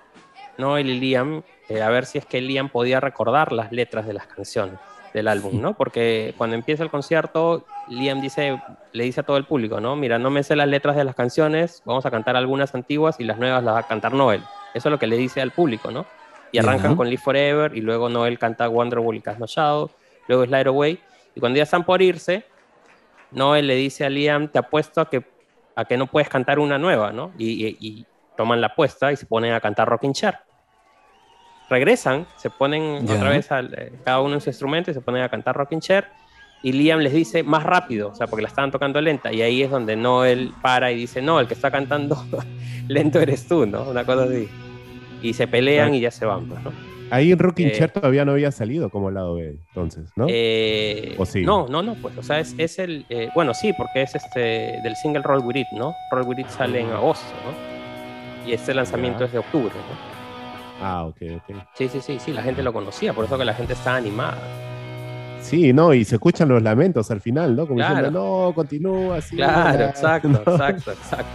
Noel y Liam, eh, a ver si es que Liam podía recordar las letras de las canciones del álbum, ¿no? Porque cuando empieza el concierto, Liam dice, le dice a todo el público, ¿no? Mira, no me sé las letras de las canciones, vamos a cantar algunas antiguas y las nuevas las va a cantar Noel. Eso es lo que le dice al público, ¿no? Y arrancan con Live Forever y luego Noel canta Wonderwall y Cast No Shadow, luego Slide Away. Y cuando ya están por irse, Noel le dice a Liam, te apuesto a que, a que no puedes cantar una nueva, ¿no? Y, y- y toman la apuesta y se ponen a cantar Rocking Chair. Regresan, se ponen Ya. otra vez al- eh, cada uno en su instrumento y se ponen a cantar Rocking Chair. Y Liam les dice más rápido, o sea, porque la estaban tocando lenta. Y ahí es donde Noel para y dice, no, el que está cantando lento eres tú, ¿no? Una cosa así. Y se pelean y ya se van, pues, ¿no? Ahí en Rocking Eh, Chair todavía no había salido como lado B, entonces, ¿no? Eh, ¿O sí? No, no, no, pues, o sea, es, es el, eh, bueno, sí, porque es este, del single Roll With It, ¿no? Roll With It sale en agosto, ¿no? Y este lanzamiento es de octubre, ¿no? Ah, ok, ok. Sí, sí, sí, sí, la gente lo conocía, por eso que la gente está animada. Sí, no, y se escuchan los lamentos al final, ¿no? Como Claro. diciendo, no, continúa así. Claro, ya", exacto, ¿no? exacto, exacto.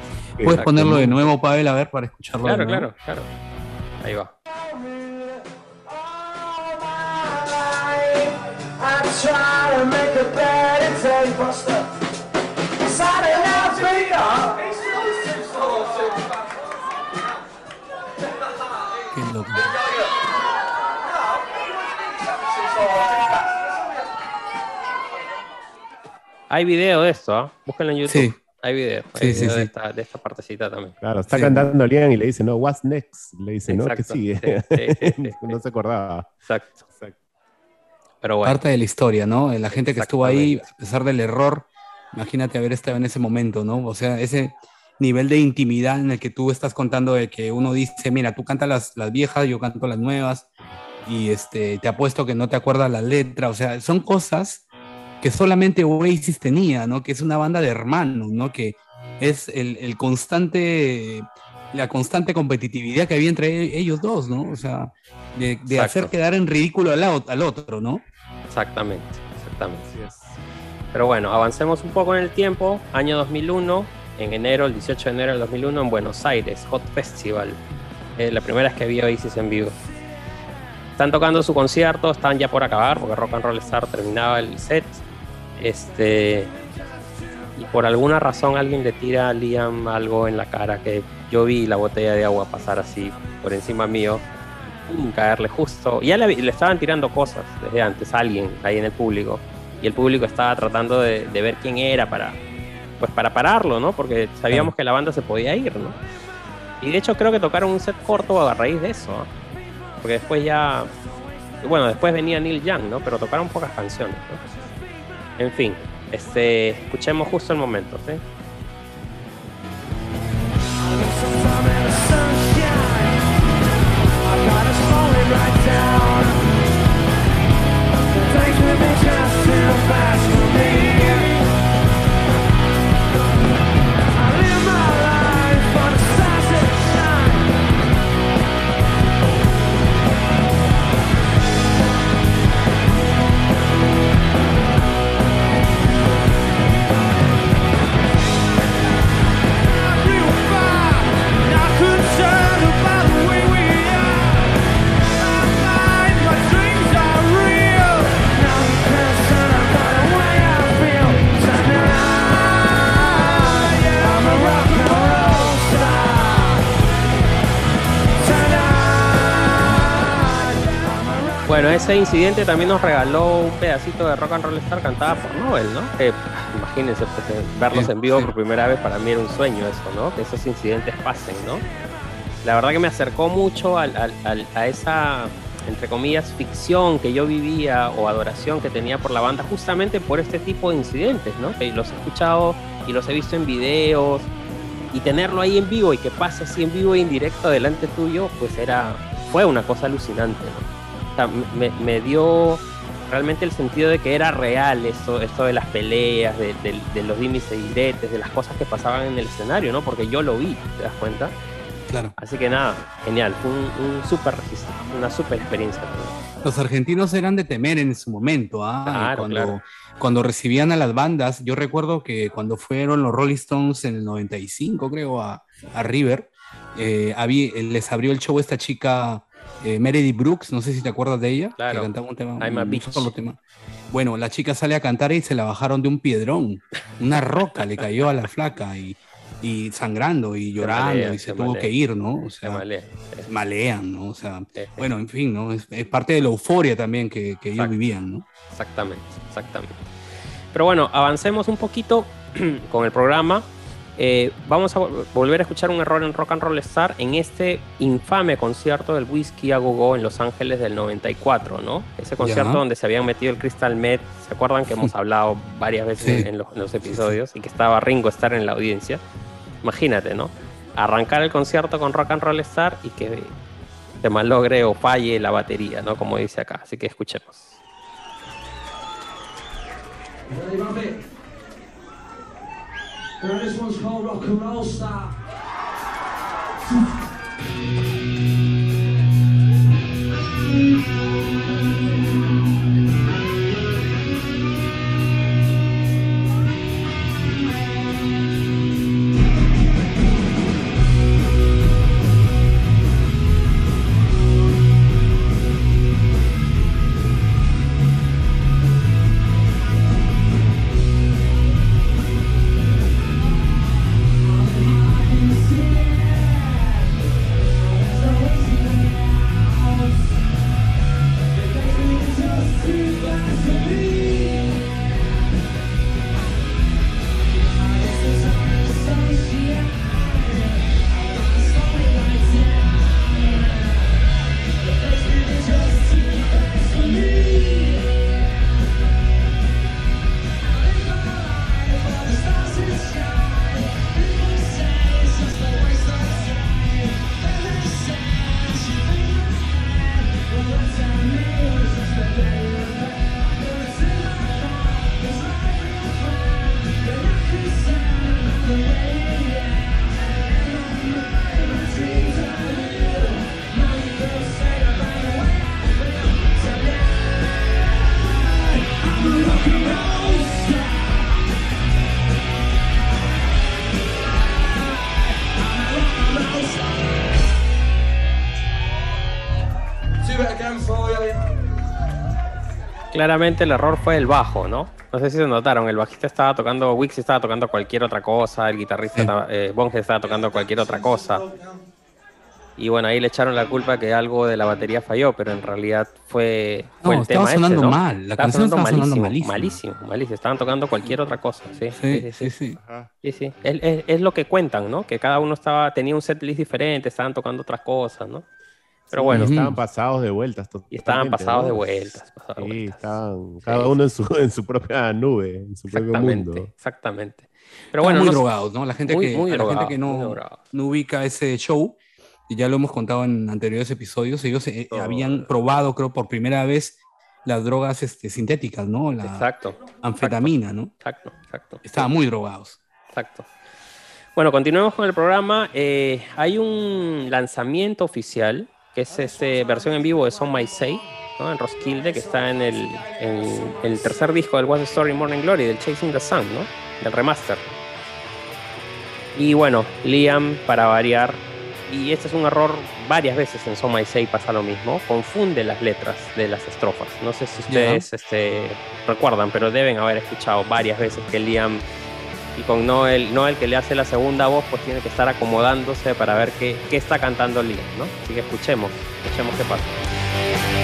Puedes ponerlo de nuevo, Pavel, a ver, para escucharlo. de Claro, nuevo? claro, claro. Ahí va. Try to make a better day, Buster. Saturday night, baby. Qué loco. Hay video de esto, ¿ah? Búsquenlo en YouTube. Sí. Hay video, hay Sí, sí, video de. Esta, de esta partecita también. Claro, está Sí. cantando Liam y le dice, no, what's next? Le dice, ¿no? Que Exacto. sigue. Sí, sí, sí, sí, no se acordaba. Exacto. Pero bueno. Parte de la historia, ¿no? La gente que estuvo ahí, a pesar del error, imagínate haber estado en ese momento, ¿no? O sea, ese nivel de intimidad en el que tú estás contando de que uno dice, mira, tú cantas las, las viejas, yo canto las nuevas, y este, te apuesto que no te acuerdas la letra, o sea, son cosas que solamente Oasis tenía, ¿no? Que es una banda de hermanos, ¿no? Que es el, el constante, la constante competitividad que había entre ellos dos, ¿no? O sea, de, de hacer quedar en ridículo al, al otro, ¿no? Exactamente, exactamente. Pero bueno, avancemos un poco en el tiempo. Año 2001, en enero, el 18 de enero del 2001, en Buenos Aires, Hot Festival. Eh, la primera vez que vi Oasis en vivo. Están tocando su concierto, están ya por acabar, porque Rock and Roll Star terminaba el set. Este. Y por alguna razón alguien le tira a Liam algo en la cara que yo vi la botella de agua pasar así por encima mío, pum, caerle justo. Y ya le, le estaban tirando cosas desde antes, alguien ahí en el público. Y el público estaba tratando de, de ver quién era para, pues para pararlo, ¿no? Porque sabíamos que la banda se podía ir, ¿no? Y de hecho creo que tocaron un set corto a raíz de eso, ¿ah? Porque después ya... Bueno, después venía Neil Young, ¿no? Pero tocaron pocas canciones, ¿no? En fin, este, escuchemos justo el momento, ¿sí? Ese incidente también nos regaló un pedacito de Rock and Roll Star cantada por Nobel, ¿no? Que, imagínense, pues, eh, verlos Sí, en vivo por primera vez para mí era un sueño eso, ¿no? Que esos incidentes pasen, ¿no? La verdad que me acercó mucho al- al- al- a esa, entre comillas, ficción que yo vivía o adoración que tenía por la banda justamente por este tipo de incidentes, ¿no? Que los he escuchado y los he visto en videos y tenerlo ahí en vivo y que pase así en vivo e indirecto delante tuyo, pues era, fue una cosa alucinante, ¿no? Sea, me, me dio realmente el sentido de que era real esto, esto de las peleas, de, de- de los dimes y diretes, de las cosas que pasaban en el escenario, ¿no? Porque yo lo vi, ¿te das cuenta? Claro. Así que nada, genial, fue un, un súper registro, una súper experiencia. Los argentinos eran de temer en su momento, ¿ah? Claro, cuando, claro. cuando recibían a las bandas, yo recuerdo que cuando fueron los Rolling Stones en el 95, creo, a, a River, eh, había- les abrió el show esta chica eh, Meredith Brooks, no sé si te acuerdas de ella, Claro. que cantaba un tema, I'm a un solo tema. Bueno, la chica sale a cantar y se la bajaron de un piedrón, una roca le cayó a la flaca y, y sangrando y llorando malea, y se se tuvo malea. que ir, ¿no? O Se sea, malea. malean, ¿no? O sea, bueno, en fin, ¿no? Es, es parte de la euforia también que, que ellos vivían, ¿no? Exactamente, exactamente. Pero bueno, avancemos un poquito con el programa. Eh, vamos a vol- volver a escuchar un error en Rock and Roll Star en este infame concierto del Whisky a Go Go en Los Ángeles del 94, ¿no? Ese concierto donde se habían metido el Crystal Met, ¿se acuerdan que hemos hablado varias veces Sí. en, los, en los episodios y que estaba Ringo Starr en la audiencia? Imagínate, ¿no? Arrancar el concierto con Rock and Roll Star y que se malogre o falle la batería, ¿no? Como dice acá. Así que escuchemos. And this one's called Rock and Roll Star. Claramente el error fue el bajo, ¿no? No sé si se notaron, el bajista estaba tocando, Wix estaba tocando cualquier otra cosa, el guitarrista, Sí. estaba- eh, Bonge estaba tocando cualquier otra cosa. Y bueno, ahí le echaron la culpa que algo de la batería falló, pero en realidad fue, fue No, el estaba tema sonando ese, ¿no? mal, la canción estaba sonando malísimo. malísimo, malísimo. Estaban tocando cualquier otra cosa, sí. Sí, sí, sí. Ajá. Sí, sí. Es, es- es lo que cuentan, ¿no? Que cada uno estaba, tenía un set list diferente, estaban tocando otras cosas, ¿no? Pero Sí, bueno, estaban pasados de vueltas. y estaban pasados ¿no? de vueltas. pasados de Sí, vueltas. estaban cada uno en su, en su propia nube, en su propio Exactamente, mundo. exactamente. Pero Estaban bueno, muy no drogados, ¿no? La gente Muy- que, muy la gente que no, no ubica ese show, y ya lo hemos contado en anteriores episodios, ellos eh, Oh. habían probado, creo, por primera vez las drogas este, sintéticas, ¿no? La Exacto, anfetamina, ¿no? exacto, exacto. Estaban muy drogados. Exacto. Bueno, continuemos con el programa. Eh, hay un lanzamiento oficial, que es este versión en vivo de Son My Say, ¿no? en Roskilde, que está en el, en el tercer disco del the Story Morning Glory, del Chasing the Sun, ¿no? del remaster. Y bueno, Liam, para variar, y este es un error varias veces en Son My Say pasa lo mismo, confunde las letras de las estrofas. No sé si ustedes este, recuerdan, pero deben haber escuchado varias veces que Liam y con Noel, Noel que le hace la segunda voz, pues tiene que estar acomodándose para ver qué, qué está cantando Liam, ¿no? Así que escuchemos, escuchemos qué pasa.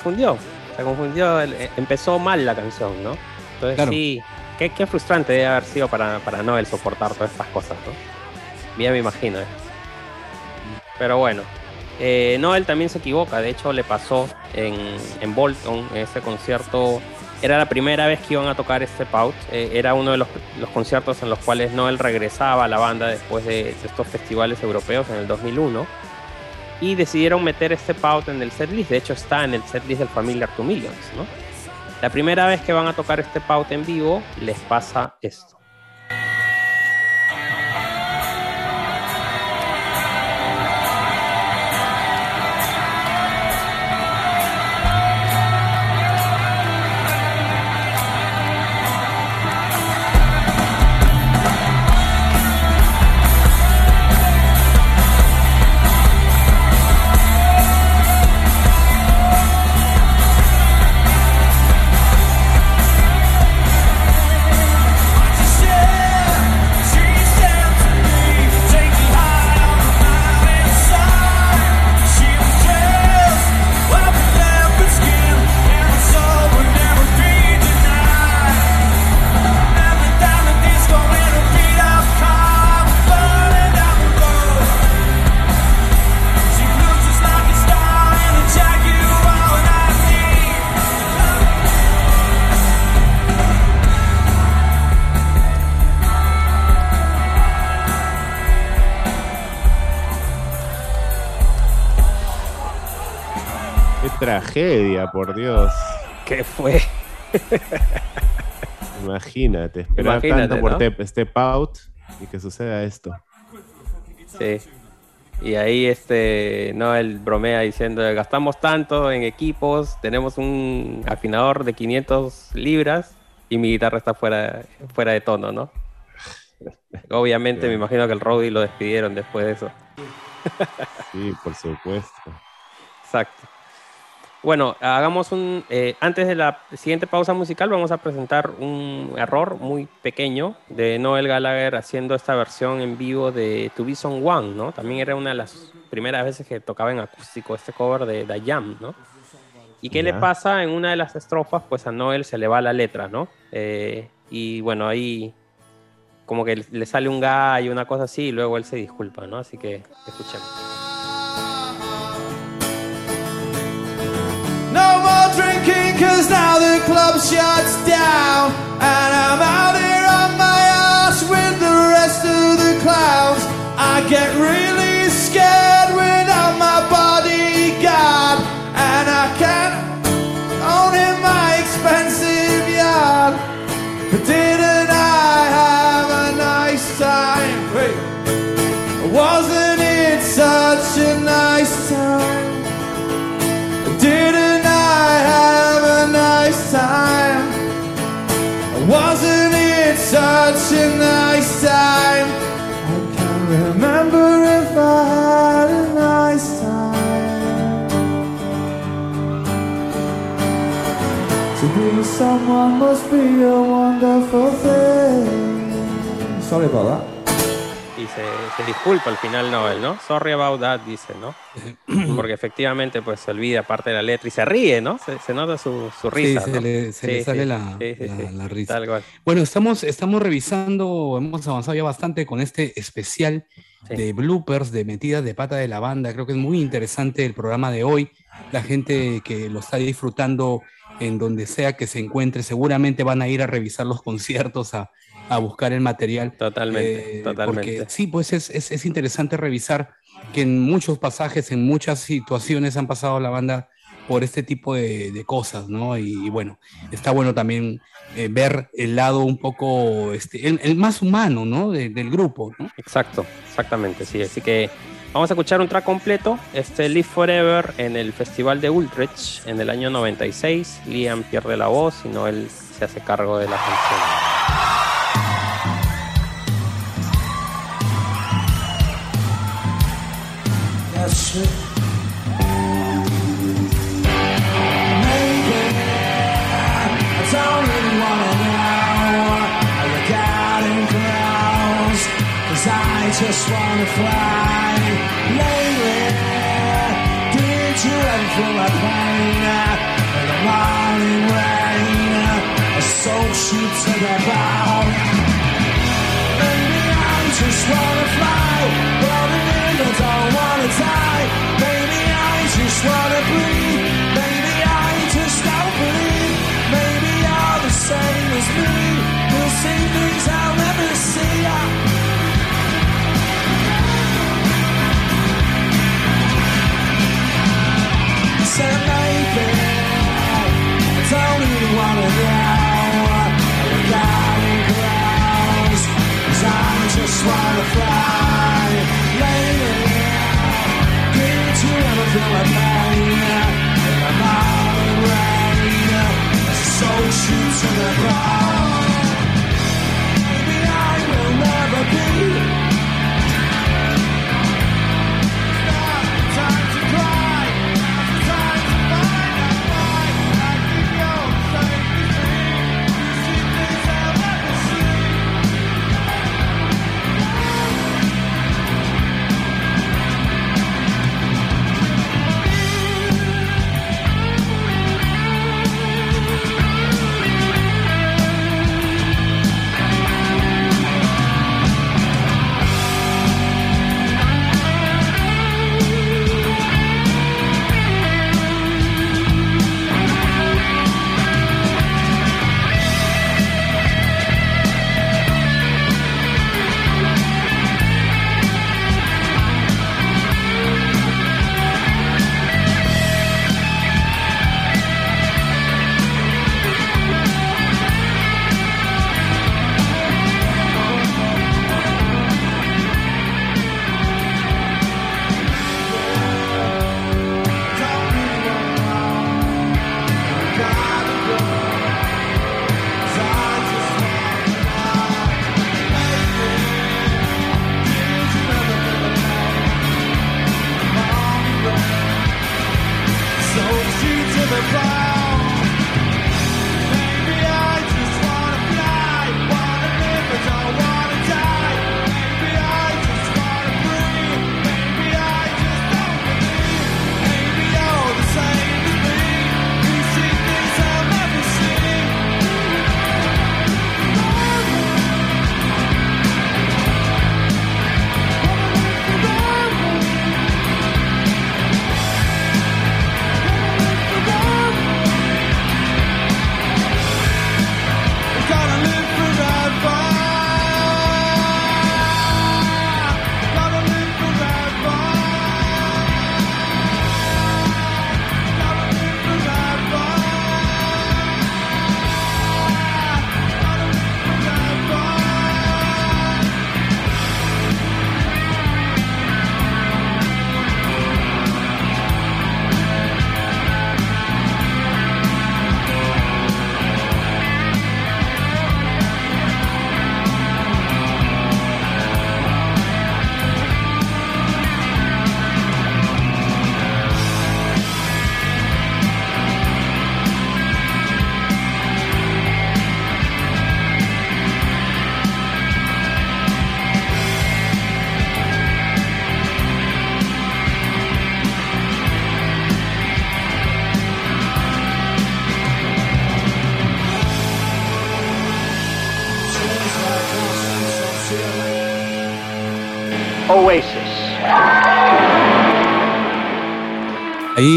Confundió. Se confundió, eh, empezó mal la canción, ¿no? Entonces Claro. sí, qué, qué frustrante debe haber sido para, para Noel soportar todas estas cosas, ¿no? Bien me imagino. eh. Pero bueno, eh, Noel también se equivoca, de hecho le pasó en, en Bolton, en ese concierto, era la primera vez que iban a tocar este Pout, eh, era uno de los, los conciertos en los cuales Noel regresaba a la banda después de, de estos festivales europeos en el 2001 y decidieron meter este Pout en el setlist. De hecho, está en el setlist del Familiar to Millions, ¿no? La primera vez que van a tocar este Pout en vivo, les pasa esto. Por Dios. ¿Qué fue? Imagínate, esperar Imagínate, tanto por ¿no? Step, Step Out y que suceda esto. Sí. Y ahí este, no, él bromea diciendo, gastamos tanto en equipos, tenemos un afinador de 500 libras y mi guitarra está fuera, fuera de tono, ¿no? Obviamente me imagino que el Rowdy lo despidieron después de eso. Sí, por supuesto. Exacto. Bueno, hagamos un. eh, antes de la siguiente pausa musical, vamos a presentar un error muy pequeño de Noel Gallagher haciendo esta versión en vivo de To Be Song One, ¿no? También era una de las primeras veces que tocaba en acústico este cover de The Jam, ¿no? ¿Y qué le Ya. pasa en una de las estrofas? Pues a Noel se le va la letra, ¿no? Eh, y bueno, ahí como que le sale un gallo, una cosa así, y luego él se disculpa, ¿no? Así que escuchemos. No more drinking, cause now the club shuts down. And I'm out here on my ass with the rest of the clowns. I get really scared when I'm my body. Someone must be a wonderful thing. Sorry about that. Y se, se disculpa al final Noel, ¿no? Sorry about that, dice, ¿no? Porque efectivamente pues se olvida parte de la letra y se ríe, ¿no? Se, se nota su, su Sí, risa. se ¿no? le, se Sí, le sí, sale la, sí, sí, la- sí. la risa. Tal cual. Bueno, estamos, estamos revisando, hemos avanzado ya bastante con este especial Sí. de bloopers, de metidas de pata de la banda. Creo que es muy interesante el programa de hoy. La gente que lo está disfrutando en donde sea que se encuentre, seguramente van a ir a revisar los conciertos, a, a buscar el material. Totalmente, Eh, totalmente. Porque sí, pues es, es, es interesante revisar que en muchos pasajes, en muchas situaciones han pasado la banda por este tipo de, de cosas, ¿no? Y, y bueno, está bueno también eh, ver el lado un poco, este, el, el más humano, ¿no? De- del grupo, ¿no? Exacto, exactamente, sí. Así que vamos a escuchar un track completo, este Live Forever en el Festival de Ultrich en el año 96. Liam pierde la voz y Noel se hace cargo de la canción. Did you ever feel like pain? In the morning rain, I soaked you to the bone. Maybe I just wanna true to the ground.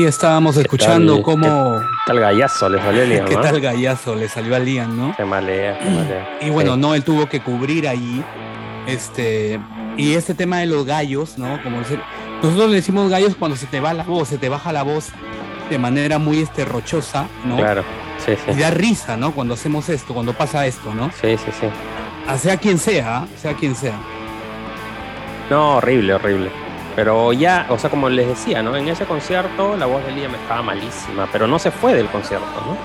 Ahí estábamos escuchando tal? cómo. ¿Qué tal gallazo le salió a Liam, ¿Qué no? tal gallazo le salió a Liam, no? Qué malea, qué malea. Y bueno, Sí. no, él tuvo que cubrir ahí. Este. Y este tema de los gallos, ¿no? Como decir, nosotros le decimos gallos cuando se te va la voz, se te baja la voz de manera muy este, rochosa, ¿no? Claro, sí, Y da risa, ¿no? Cuando hacemos esto, cuando pasa esto, ¿no? Sí, sí, sí. Sea quien sea, sea quien sea. No, horrible, horrible. Pero ya, o sea, como les decía, ¿no? En ese concierto la voz de Liam estaba malísima, pero no se fue del concierto, ¿no?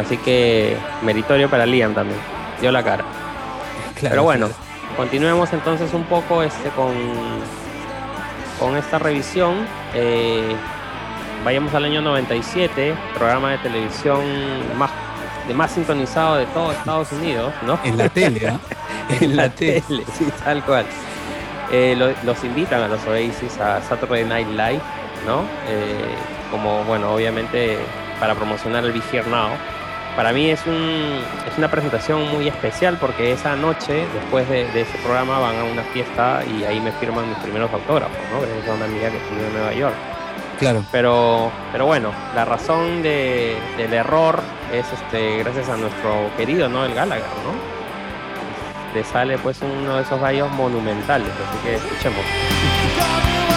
Así que meritorio para Liam también. Dio la cara. Claro, Pero bueno, continuemos entonces un poco este con, con esta revisión. Eh, vayamos al año 97, programa de televisión más, de más sintonizado de todo Estados Unidos, ¿no? En la tele, ¿ah? en la tele, sí, tal cual. Eh, lo- los invitan a los Oasis a Saturday Night Live, ¿no? Eh, como, bueno, obviamente para promocionar el Be Here Now. Para mí es, un, es una presentación muy especial porque esa noche, después de, de ese programa, van a una fiesta y ahí me firman mis primeros autógrafos, ¿no? Gracias a una amiga que estudió en Nueva York. Claro. Pero, pero bueno, la razón de- del error es este, gracias a nuestro querido Noel Gallagher, ¿no? Le sale pues uno de esos gallos monumentales, así que escuchemos.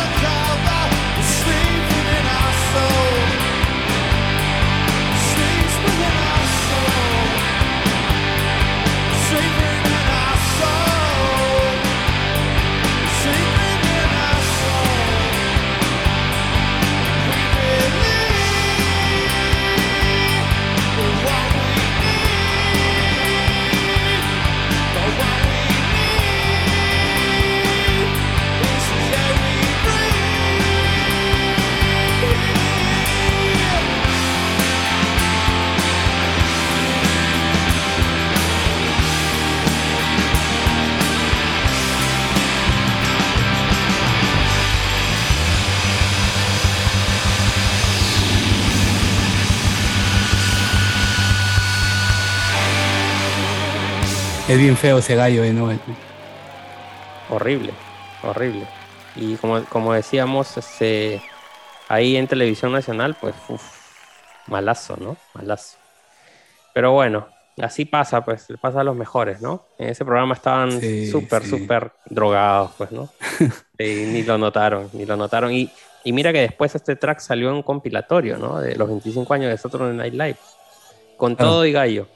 Es bien feo ese gallo de Noel. Horrible, horrible. Y como, como decíamos, este, ahí en televisión nacional, pues, uf, malazo, ¿no? Malazo. Pero bueno, así pasa, pues, pasa a los mejores, ¿no? En ese programa estaban Sí, súper, sí. súper drogados, pues, ¿no? y ni lo notaron, ni lo notaron. Y, y mira que después este track salió en un compilatorio, ¿no? De los 25 años de Saturday Night Live. Con Claro. todo y gallo,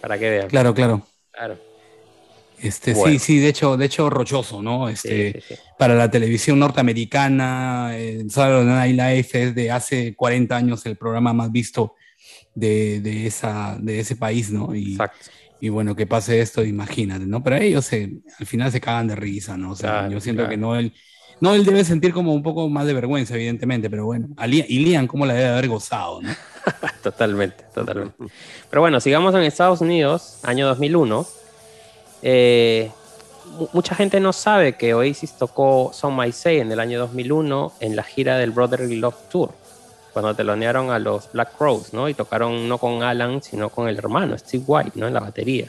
para que vean. Claro, claro. Claro. Este, Bueno. sí, sí, de hecho, de hecho, rochoso, ¿no? Este, Sí, sí, sí. para la televisión norteamericana, eh, Saturday Night Live es de hace 40 años el programa más visto de, de esa, de ese país, ¿no? Y, Exacto. y bueno, que pase esto, imagínate, ¿no? Pero ellos se, al final se cagan de risa, ¿no? O sea, Claro, yo siento claro. que Noel, Noel debe sentir como un poco más de vergüenza, evidentemente, pero bueno, a Liam- y Liam, ¿cómo la debe haber gozado, ¿no? Totalmente, totalmente. Pero bueno, sigamos en Estados Unidos, año 2001. Eh, mu- mucha gente no sabe que Oasis tocó Son My Say en el año 2001 en la gira del Brotherly Love Tour, cuando telonearon a los Black Crowes, ¿no? Y tocaron no con Alan, sino con el hermano, Steve White, ¿no? En la batería.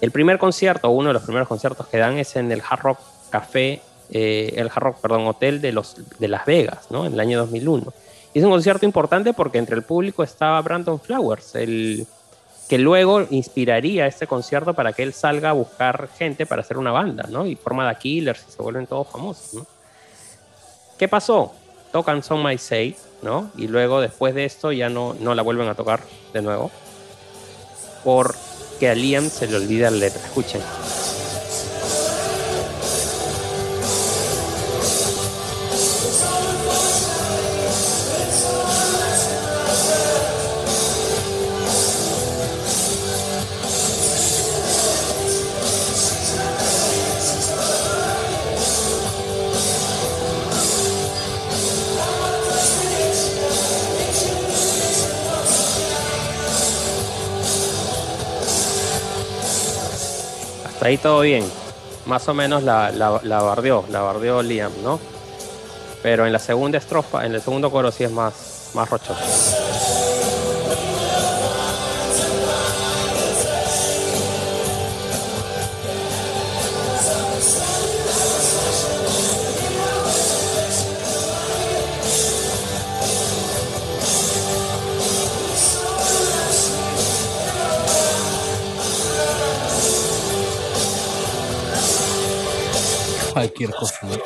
El primer concierto, uno de los primeros conciertos que dan es en el Hard Rock Café, eh, el Hard Rock, perdón, Hotel de, los, de Las Vegas, ¿no? En el año 2001. Y es un concierto importante porque entre el público estaba Brandon Flowers, el que luego inspiraría este concierto para que él salga a buscar gente para hacer una banda, ¿no? Y forma The Killers y se vuelven todos famosos, ¿no? ¿Qué pasó? Tocan Son My Say, ¿no? Y luego después de esto ya no, no la vuelven a tocar de nuevo. Porque a Liam se le olvida la letra. Escuchen. Ahí todo bien. Más o menos la, la, la bardeó, la bardeó Liam, ¿no? Pero en la segunda estrofa, en el segundo coro sí es más, más rochoso. Cualquier cosa. ¿no?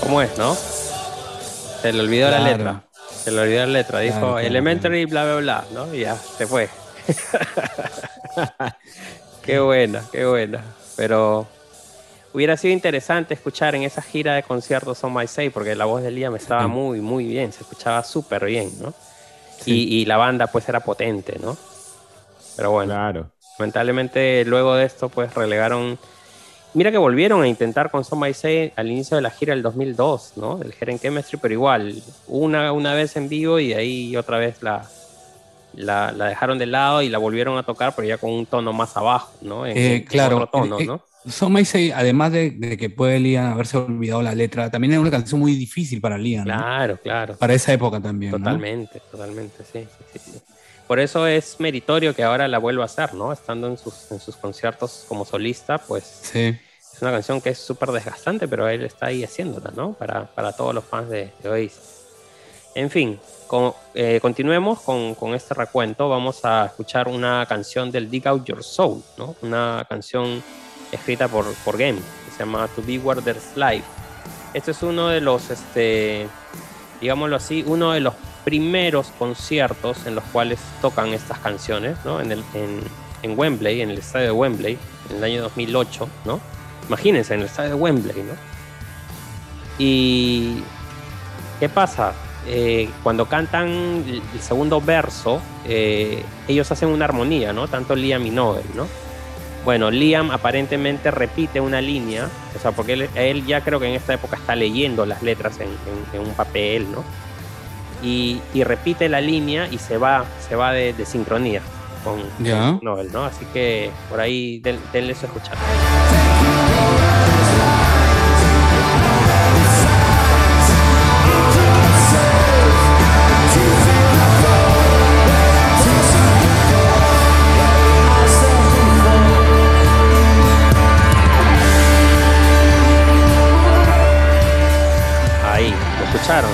¿Cómo es, no? Se le olvidó la letra. Se le olvidó la letra. Dijo Claro, claro, elementary, bla, bla, bla, ¿no? Y ya, se fue. qué buena, qué buena. Pero hubiera sido interesante escuchar en esa gira de conciertos On My Say, porque la voz de Liam estaba muy, muy bien, se escuchaba súper bien, ¿no? Y, y la banda pues era potente, ¿no? Pero bueno. Claro. Lamentablemente, luego de esto, pues relegaron. Mira que volvieron a intentar con Some By Say al inicio de la gira del 2002, ¿no? Del Heren Chemistry, pero igual, una, una vez en vivo y ahí otra vez la, la, la dejaron de lado y la volvieron a tocar, pero ya con un tono más abajo, ¿no? En, Eh, en claro, otro tono, eh, eh, ¿no? Además de, de que puede Liam haberse olvidado la letra, también es una canción muy difícil para Liam. ¿no? Claro, claro. Para esa época también. ¿no? Totalmente, totalmente, sí, sí, sí, sí. Por eso es meritorio que ahora la vuelva a hacer, ¿no? Estando en sus, en sus conciertos como solista, pues Sí. es una canción que es súper desgastante, pero él está ahí haciéndola, ¿no? Para, para todos los fans de, de Oasis. En fin, eh, continuemos con, con este recuento. Vamos a escuchar una canción del Dig Out Your Soul, ¿no? Una canción escrita por, por Game, que se llama To Be There's Life. Este es uno de los, este, digámoslo así, uno de los primeros conciertos en los cuales tocan estas canciones, ¿no? En, el, en, en Wembley, en el estadio de Wembley, en el año 2008, ¿no? Imagínense, en el estadio de Wembley, ¿no? Y ¿qué pasa? Eh, cuando cantan el segundo verso, eh, ellos hacen una armonía, ¿no? Tanto Liam y Noel, ¿no? Bueno, Liam aparentemente repite una línea, o sea, porque él, él ya creo que en esta época está leyendo las letras en, en- en un papel, ¿no? Y, y repite la línea y se va, se va de, de sincronía con Ya. Noel, ¿no? Así que por ahí den- denle eso a escuchar.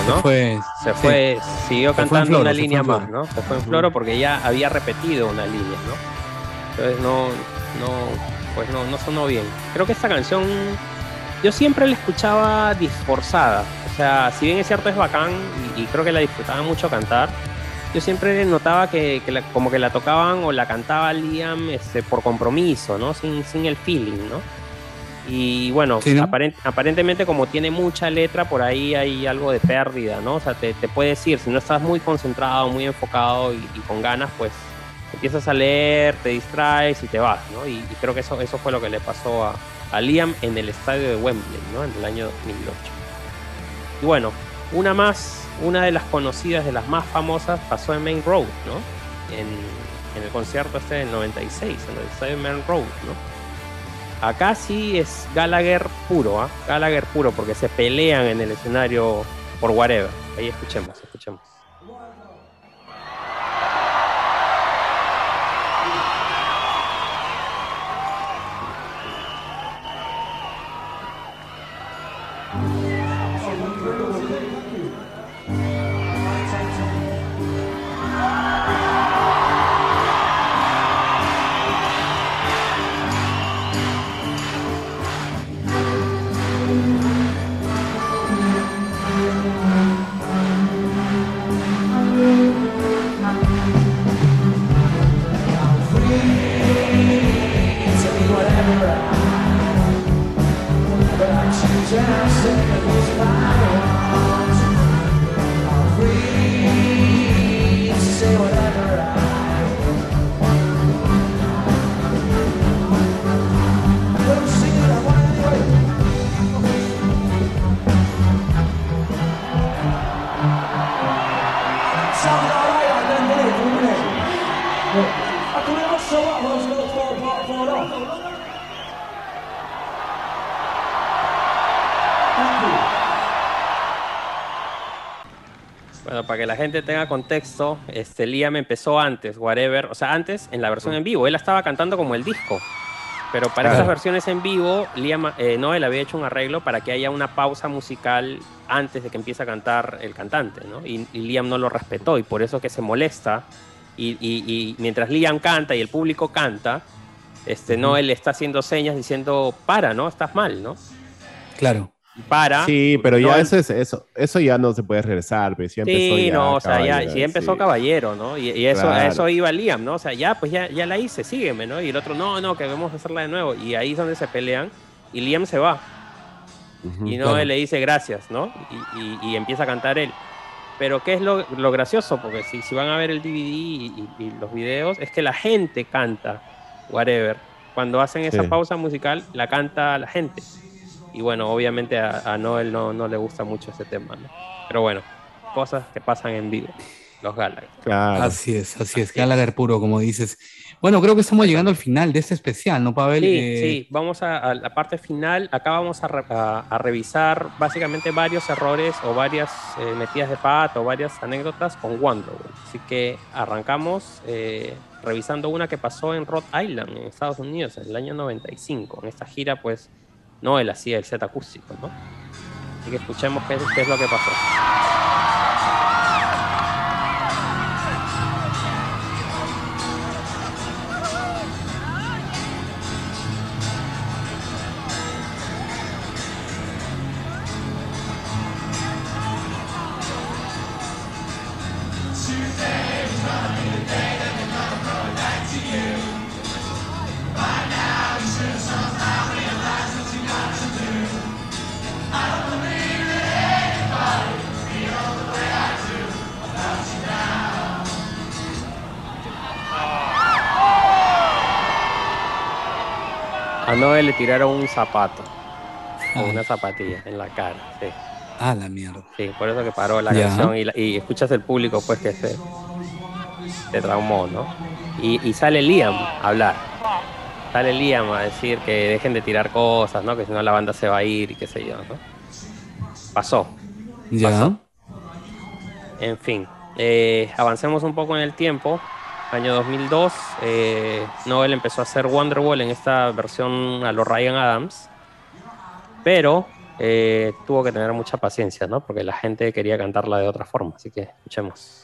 ¿No? Fue, se fue, siguió Se fue en cantando floro, una línea más, ¿no? Se fue en floro porque ya había repetido una línea, ¿no? Entonces no, no, pues no, no sonó bien. Creo que esta canción, yo siempre la escuchaba disforzada. O sea, si bien es cierto es bacán y, y creo que la disfrutaba mucho cantar, yo siempre notaba que, que la- como que la tocaban o la cantaba Liam este, por compromiso, ¿no? Sin, sin el feeling, ¿no? Y bueno, Sí, ¿no? aparent- aparentemente como tiene mucha letra, por ahí hay algo de pérdida, ¿no? O sea, te, te puede decir, si no estás muy concentrado, muy enfocado y, y con ganas, pues empiezas a leer, te distraes y te vas, ¿no? Y, y creo que eso, eso fue lo que le pasó a, a Liam en el estadio de Wembley, ¿no? En el año 2008. Y bueno, una más, una de las conocidas, de las más famosas, pasó en Main Road, ¿no? En, en el concierto este del 96, en el estadio de Main Road, ¿no? Acá sí es Gallagher puro, ¿ah? Gallagher puro, porque se pelean en el escenario por whatever. Ahí escuchemos, escuchemos. Que la gente tenga contexto, este Liam empezó antes, whatever, o sea, antes en la versión en vivo, él la estaba cantando como el disco. Pero para Claro. esas versiones en vivo, Liam, eh, Noel había hecho un arreglo para que haya una pausa musical antes de que empiece a cantar el cantante, ¿no? Y, y Liam no lo respetó y por eso que se molesta. Y, y- y mientras Liam canta y el público canta, este, Noel está haciendo señas diciendo, para, ¿no? Estás mal, ¿no? Claro. Para. Sí, pero ya eso, es, eso, eso ya no se puede regresar. Pues, ya empezó Sí, ya no, o sea, ya, empezó sí. caballero, ¿no? Y, y eso, a eso iba Liam, ¿no? O sea, ya, pues ya, ya la hice, sígueme, ¿no? Y el otro, no, no, que vamos a hacerla de nuevo. Y ahí es donde se pelean. Y Liam se va. Y Noel claro. le dice gracias, ¿no? Y, y- y empieza a cantar él. Pero ¿qué es lo, lo gracioso? Porque si, si van a ver el DVD y, los videos, es que la gente canta, whatever. Cuando hacen esa Sí. pausa musical, la canta la gente. Y bueno, obviamente a, a Noel no, no le gusta mucho ese tema, ¿no? Pero bueno, cosas que pasan en vivo, los Gallagher. Claro. Así es, así es. Así Gallagher puro, como dices. Bueno, creo que estamos llegando al final de este especial, ¿no, Pavel? Sí, Eh, sí, vamos a, a la parte final. Acá vamos a, re- a- a revisar básicamente varios errores o varias eh, metidas de pata o varias anécdotas con Wonderwall. Así que arrancamos eh, revisando una que pasó en Rhode Island, en Estados Unidos, en el año 95. En esta gira, pues, no él hacía el set acústico, ¿no? Así que escuchemos qué, qué es lo que pasó. Le tiraron un zapato o una zapatilla en la cara. Sí. Ah, la mierda. Sí, por eso que paró la canción y, la- y escuchas el público pues que se, se traumó, ¿no? Y, y sale Liam a hablar. Sale Liam a decir que dejen de tirar cosas, ¿no? Que si no la banda se va a ir y qué sé yo, ¿no? Pasó. Ya. En fin, eh, avancemos un poco en el tiempo. Año 2002, eh, Noel empezó a hacer Wonderwall en esta versión a los Ryan Adams, pero eh, tuvo que tener mucha paciencia, ¿no? Porque la gente quería cantarla de otra forma, así que escuchemos.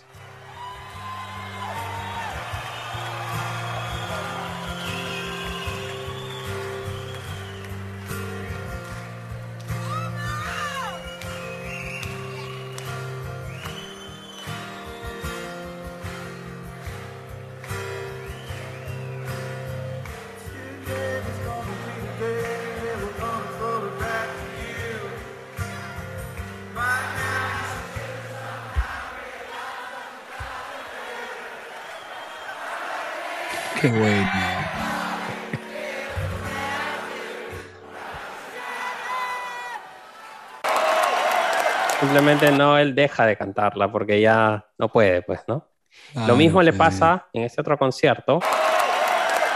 Simplemente Noel deja de cantarla porque ya no puede, pues, ¿no? Ah, Lo mismo no le pasa en este otro concierto.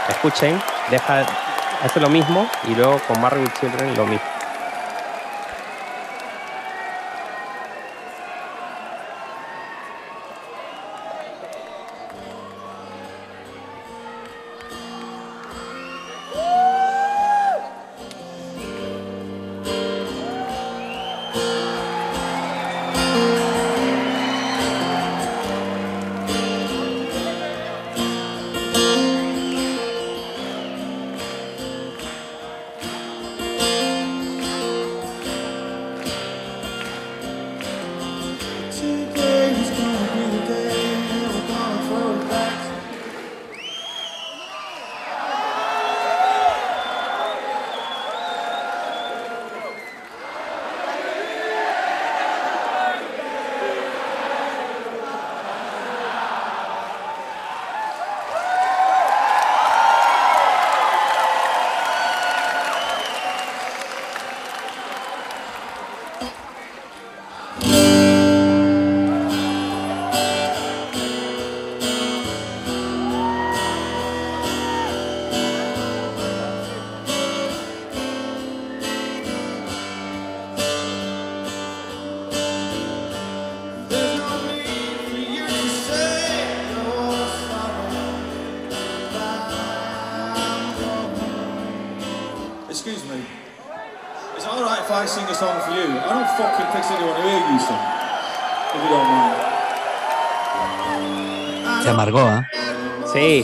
Escuchen, deja, hace lo mismo y luego con with Children lo mismo.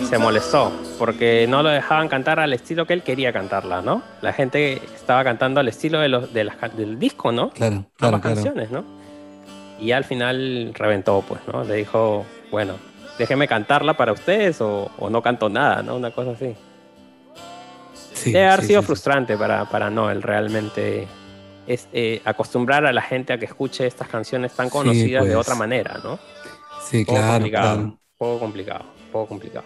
Se molestó, porque no lo dejaban cantar al estilo que él quería cantarla, ¿no? La gente estaba cantando al estilo de los, de las del disco, ¿no? Claro, claro, Ambas claro. canciones, ¿no? Y al final reventó, pues, ¿no? Le dijo, bueno, déjeme cantarla para ustedes o, o no canto nada, ¿no? Una cosa así. Sí, Debe haber sí, sido sí, frustrante para, para Noel realmente es, eh, acostumbrar a la gente a que escuche estas canciones tan conocidas de pues. otra manera, ¿no? Sí, poco claro, complicado, claro. poco complicado, poco complicado.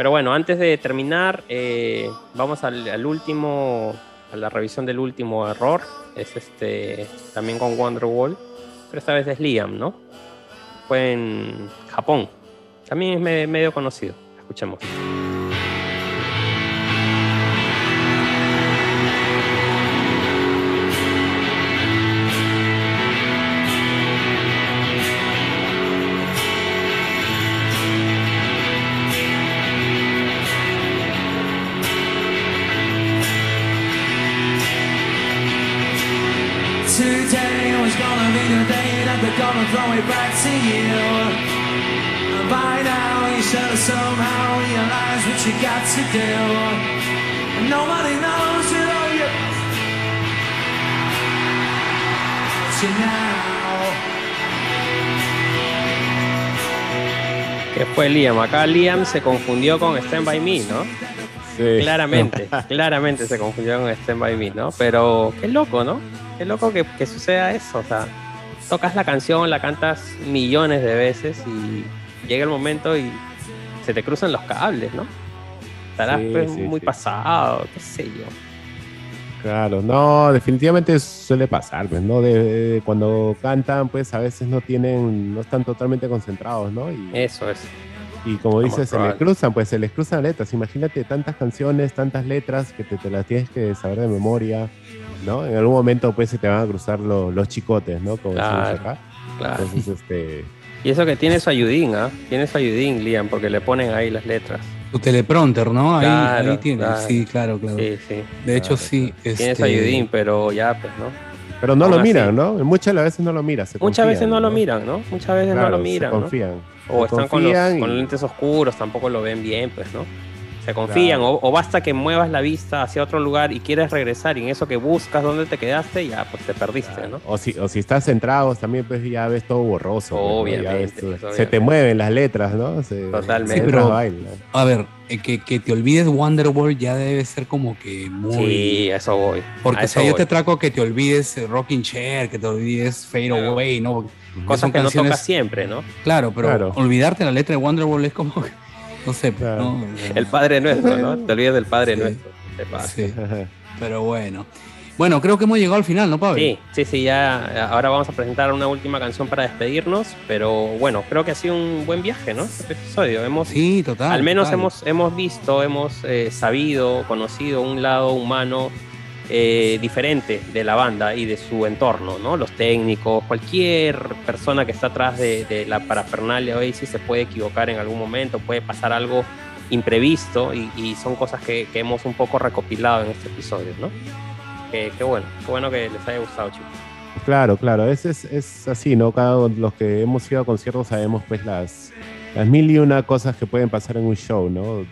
Pero bueno, antes de terminar, eh, vamos al, último, a la revisión del último error. Es este, también con Wonderwall, pero esta vez es Liam, ¿no? Fue en Japón. También es me- medio conocido. Escuchemos. To you. By now you should have somehow realized what you got to do. And nobody knows you. But you now. Que fue Liam. Acá Liam se confundió con Stand By Me, ¿no? Sí. Claramente, claramente se confundió con Stand By Me, ¿no? Pero qué loco, ¿no? Qué loco que, que suceda eso. O sea, tocas la canción, la cantas millones de veces y llega el momento y se te cruzan los cables, ¿no? Estarás Sí, pues, sí, muy sí. pasado, qué sé yo. Claro, no, definitivamente suele pasar, pues, ¿no? De, de- cuando cantan, pues a veces no tienen, no están totalmente concentrados, ¿no? Y, Eso es. y como dices, se les cruzan, pues se les cruzan letras. Imagínate tantas canciones, tantas letras que te, te las tienes que saber de memoria, ¿no? En algún momento, pues se te van a cruzar lo- los chicotes, ¿no? Como decimos Claro, acá. Claro. Entonces, este. Y eso que tiene su ayudín, ¿ah? Tiene su ayudín, Liam, porque le ponen ahí las letras. Tu teleprompter, ¿no? Ahí, Claro, ahí tiene. claro. Sí, claro, claro. Sí, sí. De hecho, Claro, sí. Tiene su este, ayudín, pero ya, pues, ¿no? Pero no Aún lo así. miran, ¿no? Muchas las veces no lo miran. se Muchas veces confían, no lo miran, ¿no? Muchas veces no lo se miran, ¿no? confían. O Se están con los, confían y- con lentes oscuros, tampoco lo ven bien, pues, ¿no? Se confían, Claro. o, o basta que muevas la vista hacia otro lugar y quieres regresar y en eso que buscas dónde te quedaste, ya pues te perdiste, ¿no? O si, o si estás centrado, también pues ya ves todo borroso. pues, Obviamente, se te mueven las letras, ¿no? Se, Totalmente. Sí, pero-. A ver, eh, que, que te olvides Wonderworld ya debe ser como que muy. Sí, eso voy. Porque a o sea, eso yo te traco que te olvides Rocking Chair, que te olvides Fade Claro. Away, ¿no? Cosas son que no tocas siempre, ¿no? Claro, pero Claro. olvidarte la letra de Wonderworld es como. que- No sé, Claro. ¿no? El Padre Nuestro, ¿no? Te olvides del Padre Sí. Nuestro. Sí, pero bueno. Bueno, creo que hemos llegado al final, ¿no, Pablo? Sí, sí, sí, ya ahora vamos a presentar una última canción para despedirnos, pero bueno, creo que ha sido un buen viaje, ¿no? Este episodio. Hemos, Sí, total. al menos total. hemos, hemos visto, hemos eh, sabido, conocido un lado humano eh, diferente de la banda y de su entorno, ¿no? Los técnicos, cualquier persona que está atrás de, de la parafernalia Oasis se puede equivocar en algún momento, puede pasar algo imprevisto y, y son cosas que, que hemos un poco recopilado en este episodio, ¿no? Qué, qué bueno, qué bueno que les haya gustado, chicos. Claro, claro, es, es, es así, ¿no? Cada uno los que hemos ido a conciertos sabemos pues las, las mil y una cosas que pueden pasar en un show, ¿no?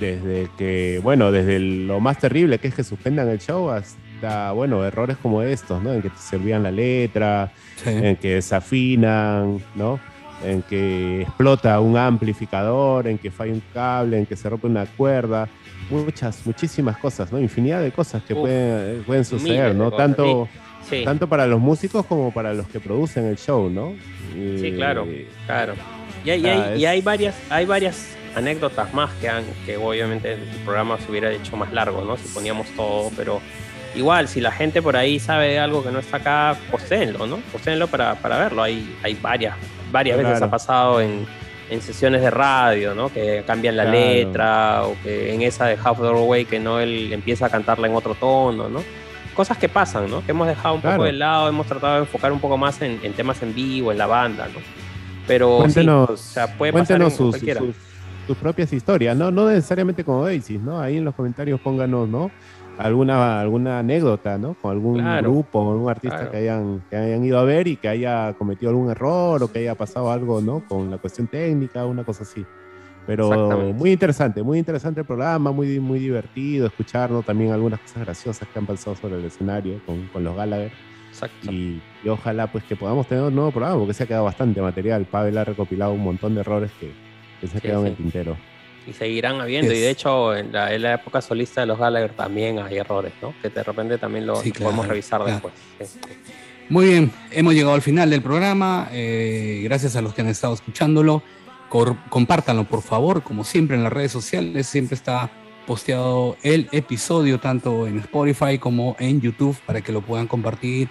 Desde que, bueno, desde lo más terrible que es que suspendan el show hasta, bueno, errores como estos, ¿no? En que te servían la letra, Sí. en que desafinan, ¿no? En que explota un amplificador, en que falla un cable, en que se rompe una cuerda, muchas, muchísimas cosas, ¿no? Infinidad de cosas que Uf, pueden, pueden suceder, ¿no? cosas, Tanto, Sí, tanto para los músicos como para los que producen el show, ¿no? Sí, claro. claro. Y hay, y hay- es- y hay varias, hay varias anécdotas más que han, que obviamente el programa se hubiera hecho más largo, ¿no? Si poníamos todo, pero igual, si la gente por ahí sabe de algo que no está acá, postéenlo, ¿no? Postéenlo para, para verlo. Hay, hay varias, varias veces Claro. ha pasado en, en sesiones de radio, ¿no? Que cambian la Claro. letra, o que en esa de Half the Way que no él empieza a cantarla en otro tono, ¿no? Cosas que pasan, ¿no? Que hemos dejado un Claro. poco de lado, hemos tratado de enfocar un poco más en, en temas en vivo, en la banda, ¿no? Pero sí, Cuéntenos, o sea, puede pasar cuéntenos en sus, cualquiera. sus- sus propias historias, ¿no? No necesariamente como Oasis, ¿no? Ahí en los comentarios pónganos, ¿no? alguna, alguna anécdota, ¿no? Con algún Claro, grupo, algún artista claro. que, hayan, que hayan ido a ver y que haya cometido algún error o que haya pasado algo, ¿no? Con la cuestión técnica, una cosa así. Pero muy interesante, muy interesante el programa, muy, muy divertido escucharnos también algunas cosas graciosas que han pasado sobre el escenario con, con los Gallagher. Exacto. Y, y ojalá pues que podamos tener un nuevo programa porque se ha quedado bastante material. Pavel ha recopilado un montón de errores que, que se han Sí, quedado en sí. el tintero. Y seguirán habiendo. Y de hecho, en la, en la época solista de los Gallagher también hay errores, ¿no? Que de repente también lo, Sí, lo podemos claro, revisar claro. después. Muy bien, hemos llegado al final del programa. eh, gracias a los que han estado escuchándolo. Cor- compártanlo, por favor, como siempre en las redes sociales. Siempre está posteado el episodio, tanto en Spotify como en YouTube, para que lo puedan compartir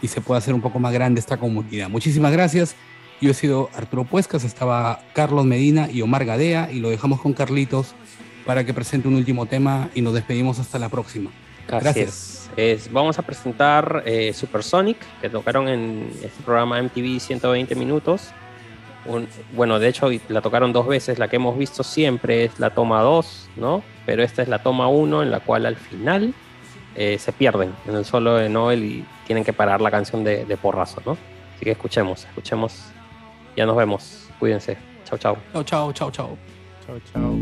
y se pueda hacer un poco más grande esta comunidad. Muchísimas gracias. Yo he sido Arturo Puescas, estaba Carlos Medina y Omar Gadea, y lo dejamos con Carlitos para que presente un último tema y nos despedimos hasta la próxima. Gracias. Es- vamos a presentar eh, Supersonic, que tocaron en este programa MTV 120 minutos. Un- bueno, de hecho la tocaron dos veces, la que hemos visto siempre es la toma 2, ¿no? Pero esta es la toma 1 en la cual al final eh, se pierden en el solo de Noel y tienen que parar la canción de, de porrazo, ¿no? Así que escuchemos, escuchemos. Ya nos vemos. Cuídense. Chau, chau. Chao, chao, chao, chao. Chao, chao.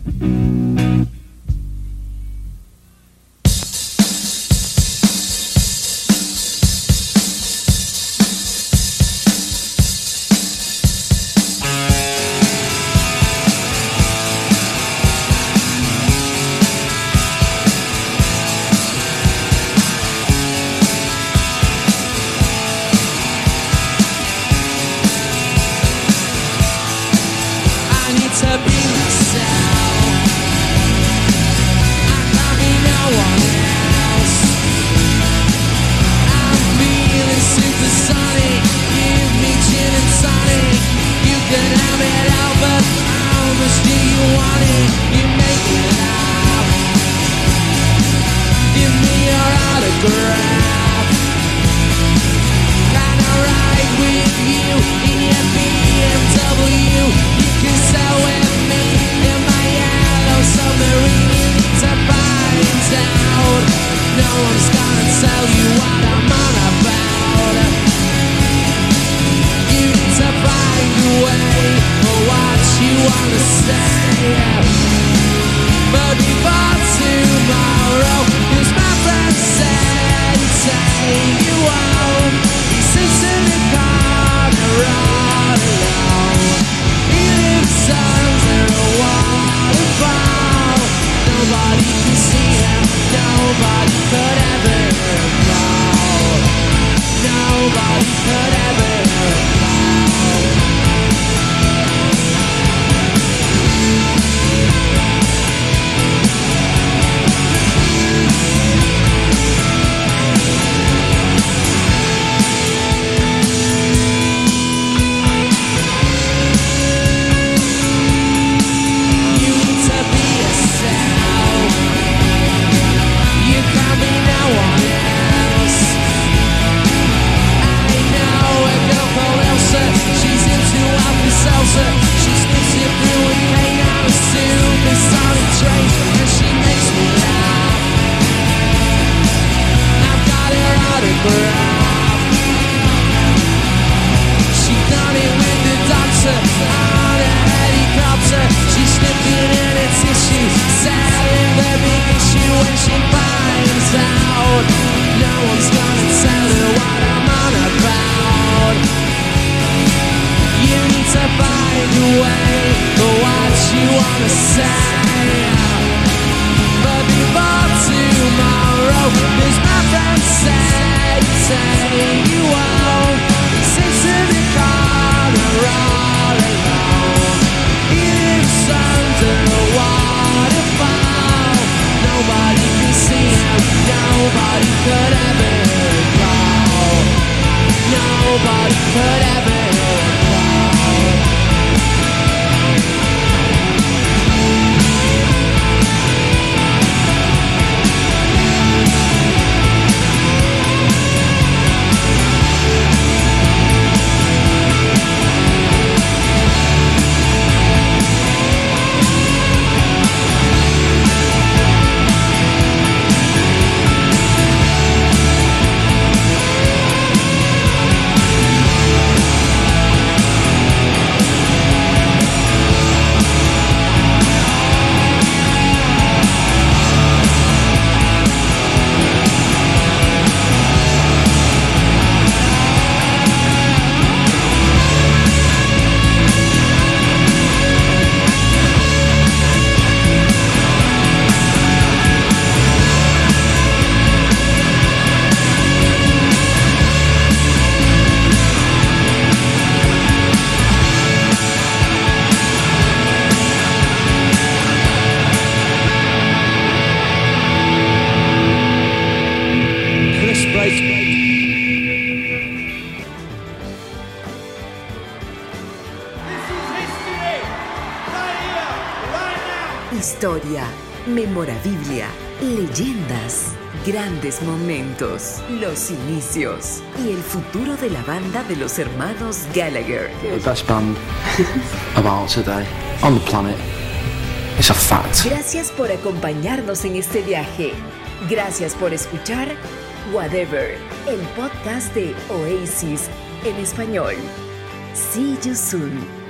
I de la banda de los hermanos Gallagher. The best band about today on the planet. It's a fact. Gracias por acompañarnos en este viaje. Gracias por escuchar Whatever, el podcast de Oasis en español. See you soon.